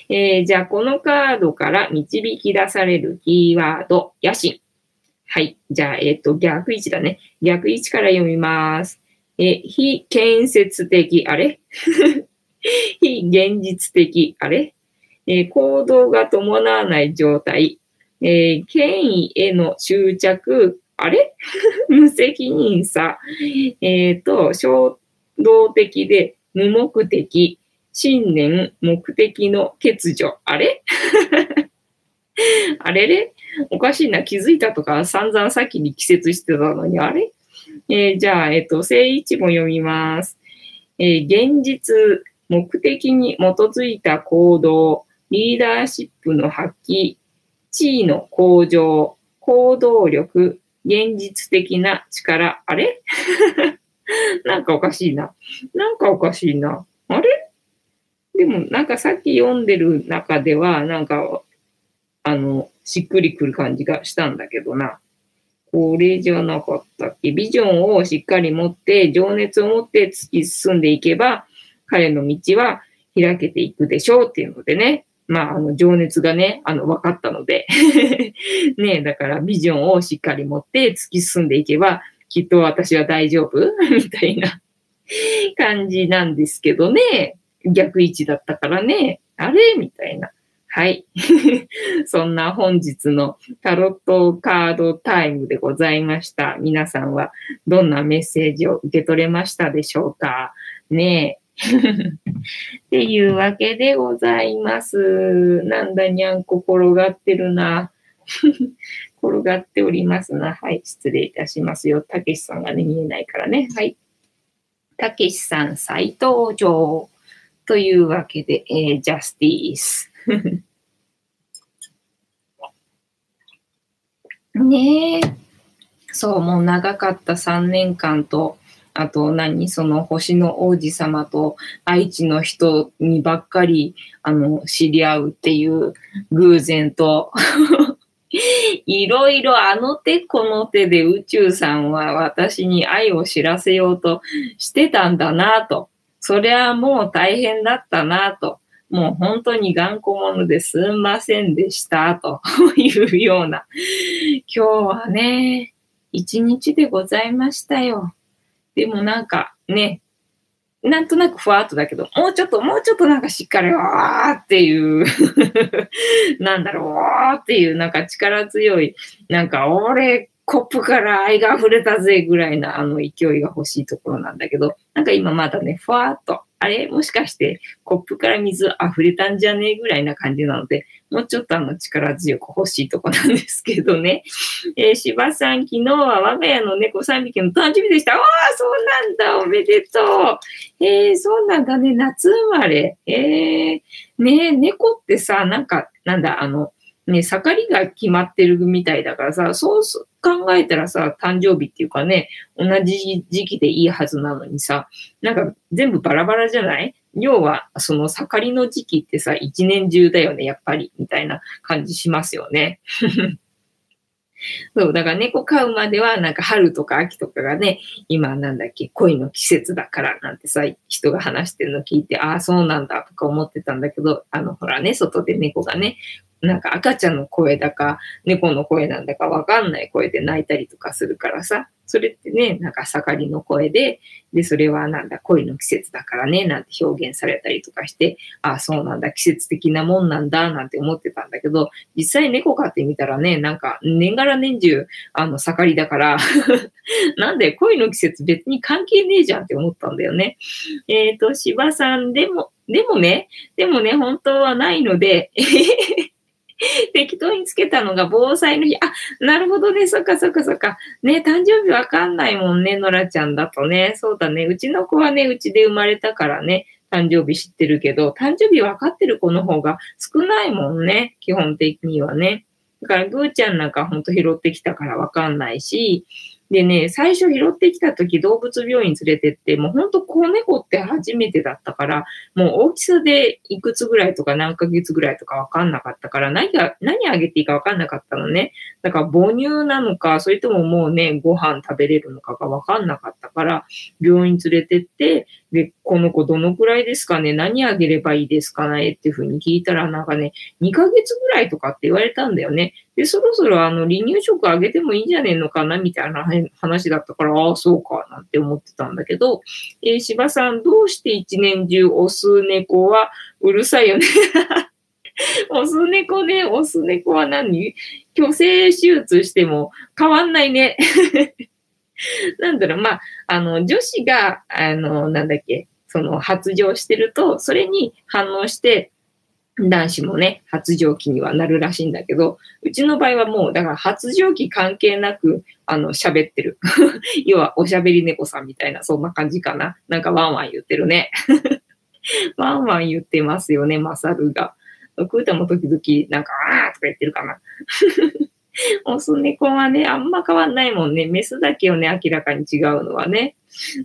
えー、じゃあ、このカードから導き出されるキーワード、野心。はい。じゃあ、えっ、ー、と、逆位置だね。逆位置から読みます。え、非建設的、あれ？非現実的、あれ？え行動が伴わない状態。えー、権威への執着、あれ？無責任さ。えっ、ー、と、衝動的で無目的。信念、目的の欠如。あれ？あれれ？おかしいな。気づいたとか散々先に季節してたのに、あれ？えー、じゃあ、えっ、ー、と、正位置も読みます。えー、現実、目的に基づいた行動、リーダーシップの発揮、地位の向上、行動力、現実的な力。あれ？なんかおかしいな。なんかおかしいな。あれ？でもなんかさっき読んでる中では、なんか、あの、しっくりくる感じがしたんだけどな。これじゃなかったっけ？ビジョンをしっかり持って、情熱を持って突き進んでいけば、彼の道は開けていくでしょうっていうのでね。まあ、あの、情熱がね、あの、分かったので ね、だからビジョンをしっかり持って突き進んでいけば、きっと私は大丈夫？みたいな感じなんですけどね。逆位置だったからね、あれ？みたいな。はい。そんな本日のタロットカードタイムでございました。皆さんはどんなメッセージを受け取れましたでしょうか？ねえ。っていうわけでございます。なんだにゃんこ転がってるな。転がっておりますな。はい。失礼いたしますよ。たけしさんがね、見えないからね。はい。たけしさん再登場。というわけで、えージャスティース。ねえ。そう、もう長かった3年間と、あと何その星の王子様と愛知の人にばっかり、あの、知り合うっていう偶然と、いろいろあの手この手で宇宙さんは私に愛を知らせようとしてたんだなと。そりゃもう大変だったなと。もう本当に頑固者ですんませんでしたと いうような。今日はね、一日でございましたよ。でもなんかね、なんとなくふわっとだけど、もうちょっと、もうちょっとなんかしっかり、わーっていう、なんだろう、わーっていう、なんか力強い、なんか俺、コップから愛が溢れたぜぐらいなあの勢いが欲しいところなんだけど、なんか今まだね、ふわっと、あれ？もしかしてコップから水溢れたんじゃね？えぐらいな感じなので、もうちょっとあの力強く欲しいとこなんですけどね。えー、柴さん、昨日は我が家の猫3匹の誕生日でした。ああ、そうなんだ、おめでとう。えー、そうなんだね、夏生まれ。えー、ね猫ってさ、なんか、なんだ、あの、ね、盛りが決まってるみたいだからさ、そう考えたらさ、誕生日っていうかね、同じ時期でいいはずなのにさ、なんか全部バラバラじゃない？要は、その盛りの時期ってさ、一年中だよね、やっぱり、みたいな感じしますよね。そう、だから猫飼うまでは、なんか春とか秋とかがね、今なんだっけ、恋の季節だからなんてさ、人が話してるの聞いて、ああ、そうなんだとか思ってたんだけど、あの、ほらね、外で猫がね、なんか赤ちゃんの声だか、猫の声なんだかわかんない声で泣いたりとかするからさ、それってね、なんか盛りの声で、で、それはなんだ、恋の季節だからね、なんて表現されたりとかして、ああ、そうなんだ、季節的なもんなんだ、なんて思ってたんだけど、実際猫飼ってみたらね、なんか年がら年中、あの、盛りだから、なんで恋の季節別に関係ねえじゃんって思ったんだよね。えっ、ー、と、芝さん、でも、でもね、でもね、本当はないので、適当につけたのが防災の日。あ、なるほどね。そっかそっかそっか。ね、誕生日わかんないもんね、ノラちゃんだとね。そうだね。うちの子はね、うちで生まれたからね、誕生日知ってるけど、誕生日わかってる子の方が少ないもんね。基本的にはね。だから、ぐーちゃんなんかほんと拾ってきたからわかんないし、でね、最初拾ってきた時動物病院連れてって、もうほんと子猫って初めてだったから、もう大きさでいくつぐらいとか何ヶ月ぐらいとかわかんなかったから、何が、何あげていいかわかんなかったのね。だから母乳なのか、それとももうね、ご飯食べれるのかがわかんなかったから、病院連れてって、で、この子どのくらいですかね何あげればいいですかねっていうふうに聞いたら、なんかね、2ヶ月ぐらいとかって言われたんだよね。で、そろそろあの、離乳食あげてもいいんじゃねえのかなみたいな話だったから、ああ、そうか、なんて思ってたんだけど、えー、芝さん、どうして一年中オス猫はうるさいよね？オス猫ね、オス猫は何？虚勢手術しても変わんないね。なんだろう、まあ、あの、女子が、あの、なんだっけ、その発情してると、それに反応して、男子もね、発情期にはなるらしいんだけど、うちの場合はもう、だから発情期関係なく、あの、喋ってる。要は、おしゃべり猫さんみたいな、そんな感じかな。なんかワンワン言ってるね。ワンワン言ってますよね、マサルが。クータも時々、なんか、あーとか言ってるかな。オス猫はね、あんま変わんないもんね。メスだけをね、明らかに違うのはね。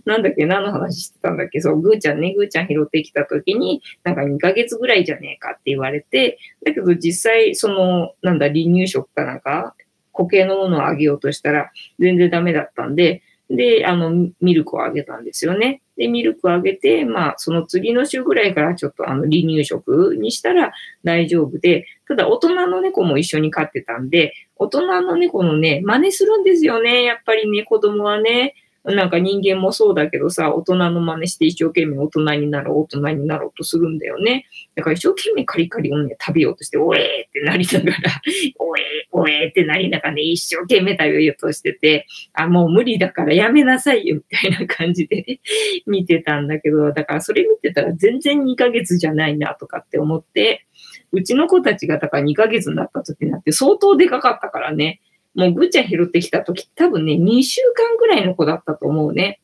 なんだっけ何の話してたんだっけそう、ぐーちゃんね、ぐーちゃん拾ってきた時に、なんか2ヶ月ぐらいじゃねえかって言われて、だけど実際、その、なんだ、離乳食かなんか、固形のものをあげようとしたら、全然ダメだったんで、で、あの、ミルクをあげたんですよね。で、ミルクあげて、まあ、その次の週ぐらいからちょっとあの、離乳食にしたら大丈夫で、ただ大人の猫も一緒に飼ってたんで、大人の猫のね、真似するんですよね。やっぱりね、子供はね。なんか人間もそうだけどさ、大人の真似して一生懸命大人になろう、大人になろうとするんだよね。だから一生懸命カリカリをね、食べようとして、おえーってなりながら、おえー、おえーってなりながらね、一生懸命食べようとしてて、あ、もう無理だからやめなさいよ、みたいな感じで、ね、見てたんだけど、だからそれ見てたら全然2ヶ月じゃないなとかって思って、うちの子たちがだから2ヶ月になった時になって相当でかかったからね、もうぐーちゃ拾ってきた時多分ね、2週間ぐらいの子だったと思うね。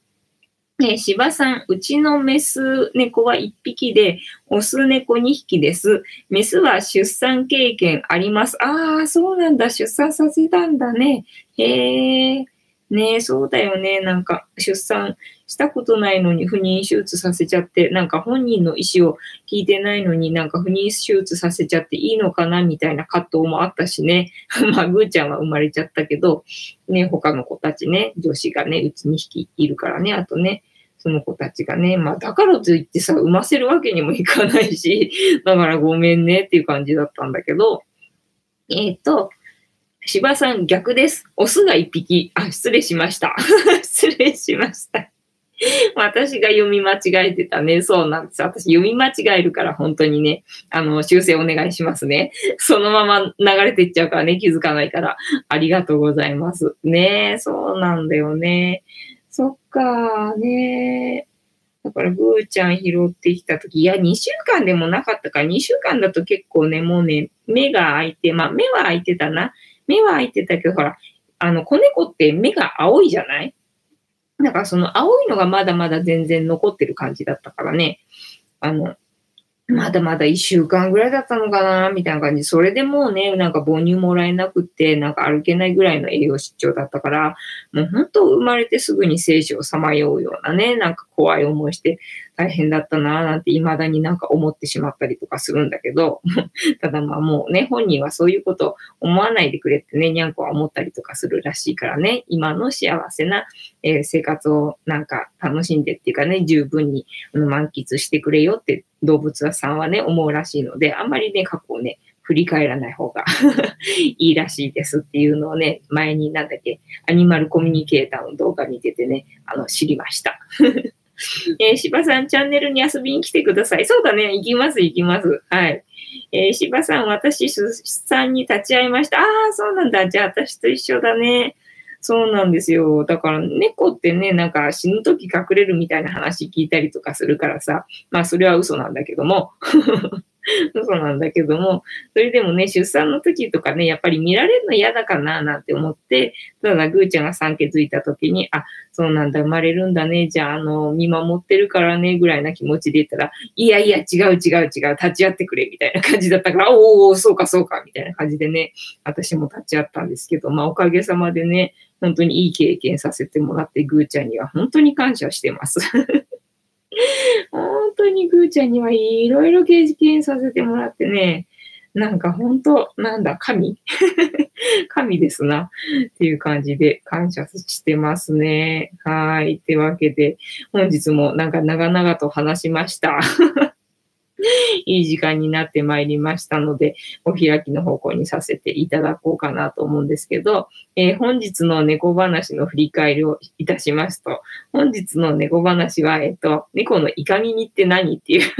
ね芝さん、うちのメス猫は1匹で、オス猫2匹です。メスは出産経験あります。ああ、そうなんだ。出産させたんだね。へえ。ねそうだよね。なんか、出産したことないのに不妊手術させちゃって、なんか本人の意思を聞いてないのになんか不妊手術させちゃっていいのかなみたいな葛藤もあったしね。まあ、ぐーちゃんは生まれちゃったけど、ね、他の子たちね、女子がね、うち2匹いるからね、あとね、その子たちがね、まあ、だからといってさ、産ませるわけにもいかないし、だからごめんねっていう感じだったんだけど、えっ、ー、と、芝さん逆です。オスが一匹。あ、失礼しました。失礼しました。私が読み間違えてたね。そうなんです。私読み間違えるから本当にね、あの、修正お願いしますね。そのまま流れていっちゃうからね、気づかないから。ありがとうございます。ねそうなんだよね。そっかねだから、ぐーちゃん拾ってきたとき、いや、2週間でもなかったから、2週間だと結構ね、もうね、目が開いて、まあ、目は開いてたな。目は開いてたけど、ほら、あの、子猫って目が青いじゃない？だかその青いのがまだまだ全然残ってる感じだったからね、あの、まだまだ一週間ぐらいだったのかな、みたいな感じ。それでもうね、なんか母乳もらえなくって、なんか歩けないぐらいの栄養失調だったから、もう本当生まれてすぐに生死をさまようようなね、なんか怖い思いして、大変だったなぁなんて未だになんか思ってしまったりとかするんだけど、ただまあもうね、本人はそういうこと思わないでくれってね、にゃんこは思ったりとかするらしいからね、今の幸せな、えー、生活をなんか楽しんでっていうかね、十分に満喫してくれよって動物はさんはね、思うらしいので、あんまりね、過去をね、振り返らない方が いいらしいですっていうのをね、前になんだっけ、アニマルコミュニケーターの動画見ててね、あの、知りました。えー、芝さん、チャンネルに遊びに来てください。そうだね。行きます、行きます。はい。えー、芝さん、私、出産に立ち会いました。ああ、そうなんだ。じゃあ、私と一緒だね。そうなんですよ。だから、猫ってね、なんか死ぬ時隠れるみたいな話聞いたりとかするからさ、まあ、それは嘘なんだけども。そうなんだけども、それでもね、出産の時とかね、やっぱり見られるの嫌だかななんて思って、ただ、ぐーちゃんが産気づいた時に、あ、そうなんだ、生まれるんだね、じゃあ、あの、見守ってるからね、ぐらいな気持ちで言ったら、いやいや、違う違う違う、立ち会ってくれ、みたいな感じだったから、おお、そうかそうか、みたいな感じでね、私も立ち会ったんですけど、まあ、おかげさまでね、本当にいい経験させてもらって、ぐーちゃんには本当に感謝してます。本当にぐーちゃんにはいろいろ経験させてもらってね、なんか本当、なんだ、神？神ですな。っていう感じで感謝してますね。はい。ってわけで、本日もなんか長々と話しました。いい時間になってまいりましたので、お開きの方向にさせていただこうかなと思うんですけど、えー、本日の猫話の振り返りをいたしますと、本日の猫話は、えっと、猫のイカ耳って何っていう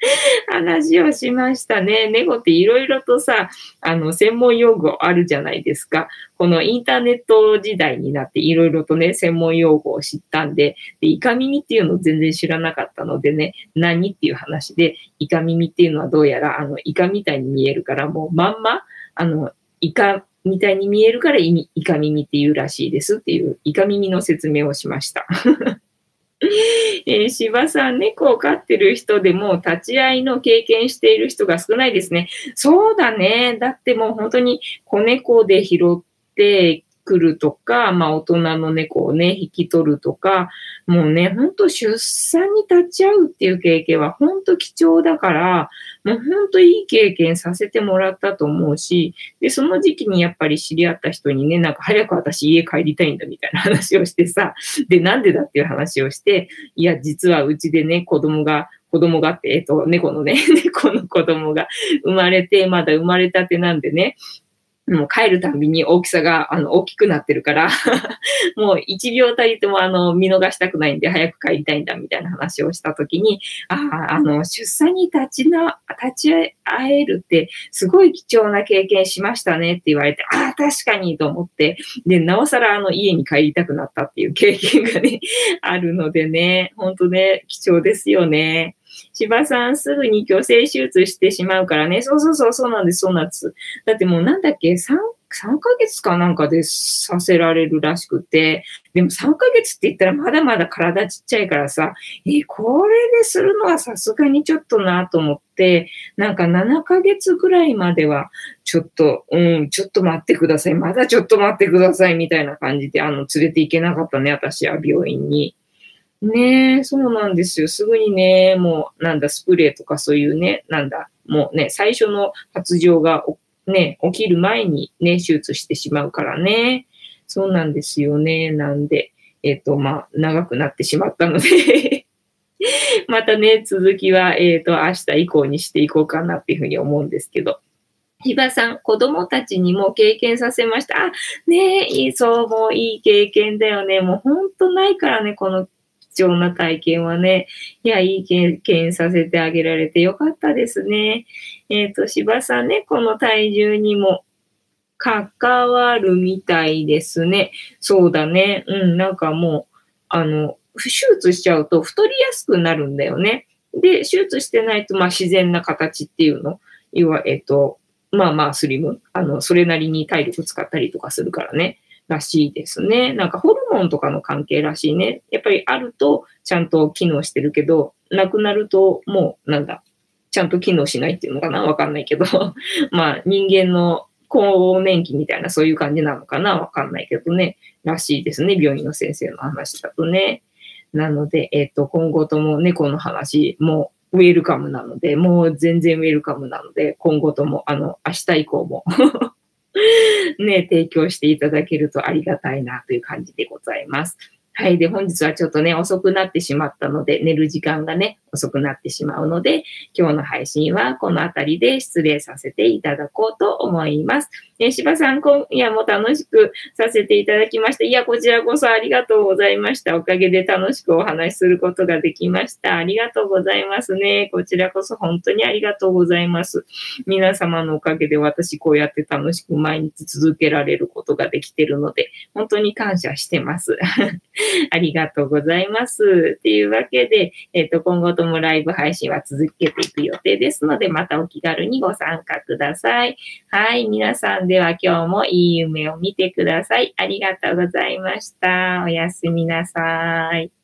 話をしましたね。猫っていろいろとさ、あの、専門用語あるじゃないですか。このインターネット時代になっていろいろとね、専門用語を知ったんで、で、イカ耳っていうのを全然知らなかったのでね、何っていう話で、イカ耳っていうのはどうやら、あの、イカみたいに見えるから、もうまんま、あの、イカみたいに見えるからイカ耳っていうらしいですっていう、イカ耳の説明をしました。えー、芝さん、猫を飼ってる人でも立ち会いの経験している人が少ないですね。そうだね。だってもう本当に子猫で拾って来るとか、まあ大人の猫をね、引き取るとか、もうね、ほんと出産に立ち会うっていう経験はほんと貴重だから、もうほんといい経験させてもらったと思うし、で、その時期にやっぱり知り合った人にね、なんか早く私家帰りたいんだみたいな話をしてさ、で、なんでだっていう話をして、いや、実はうちでね、子供が子供がって、えっと、猫のね、猫の子供が生まれて、まだ生まれたてなんでね、もう帰るたびに大きさが、あの、大きくなってるから もう1秒たりとも、あの、見逃したくないんで、早く帰りたいんだ、みたいな話をしたときに、ああ、あの、出産に立ちな、立ち会えるって、すごい貴重な経験しましたねって言われて、ああ、確かにと思って、で、なおさら、あの、家に帰りたくなったっていう経験がね、あるのでね、ほんとね、貴重ですよね。芝さんすぐに虚勢手術してしまうからね。そうそうそう、そうなんです、そうなんです。だってもうなんだっけ、3、3ヶ月かなんかでさせられるらしくて、でも3ヶ月って言ったらまだまだ体ちっちゃいからさ、え、これでするのはさすがにちょっとなと思って、なんか7ヶ月ぐらいまでは、ちょっと、うん、ちょっと待ってください。まだちょっと待ってください。みたいな感じで、あの、連れて行けなかったね、私は病院に。ねえ、そうなんですよ。すぐにね、もう、なんだ、スプレーとかそういうね、なんだ、もうね、最初の発情がね、起きる前にね、手術してしまうからね。そうなんですよね。なんで、えっ、ー、と、まあ、長くなってしまったので またね、続きは、えっ、ー、と、明日以降にしていこうかなっていうふうに思うんですけど。ひばさん、子供たちにも経験させました。あ、ねえ、そう、もういい経験だよね。もうほんとないからね、この貴重な体験はね。いや、いい経験させてあげられてよかったですね。えっ、ー、と、芝さんね、この体重にも関わるみたいですね。そうだね。うん、なんかもう、あの、手術しちゃうと太りやすくなるんだよね。で、手術してないと、まあ自然な形っていうの？要は、えっ、ー、と、まあまあスリム？あの、それなりに体力使ったりとかするからね。らしいですね。なんかホルモンとかの関係らしいね。やっぱりあるとちゃんと機能してるけど、なくなるともうなんだ、ちゃんと機能しないっていうのかな？わかんないけど、まあ人間の更年期みたいなそういう感じなのかな？わかんないけどね。らしいですね。病院の先生の話だとね。なので、えっ、と、今後とも猫の話もウェルカムなので、もう全然ウェルカムなので、今後とも、あの、明日以降も ね、提供していただけるとありがたいなという感じでございます。はい。で、本日はちょっとね、遅くなってしまったので、寝る時間がね、遅くなってしまうので、今日の配信はこの辺りで失礼させていただこうと思います。え柴さん、今夜も楽しくさせていただきました。いや、こちらこそありがとうございました。おかげで楽しくお話しすることができました。ありがとうございますね。こちらこそ本当にありがとうございます。皆様のおかげで私こうやって楽しく毎日続けられることができてるので、本当に感謝してます。ありがとうございます。っていうわけで、えっ、ー、と、今後ともライブ配信は続けていく予定ですので、またお気軽にご参加ください。はい、皆さんでは今日もいい夢を見てください。ありがとうございました。おやすみなさい。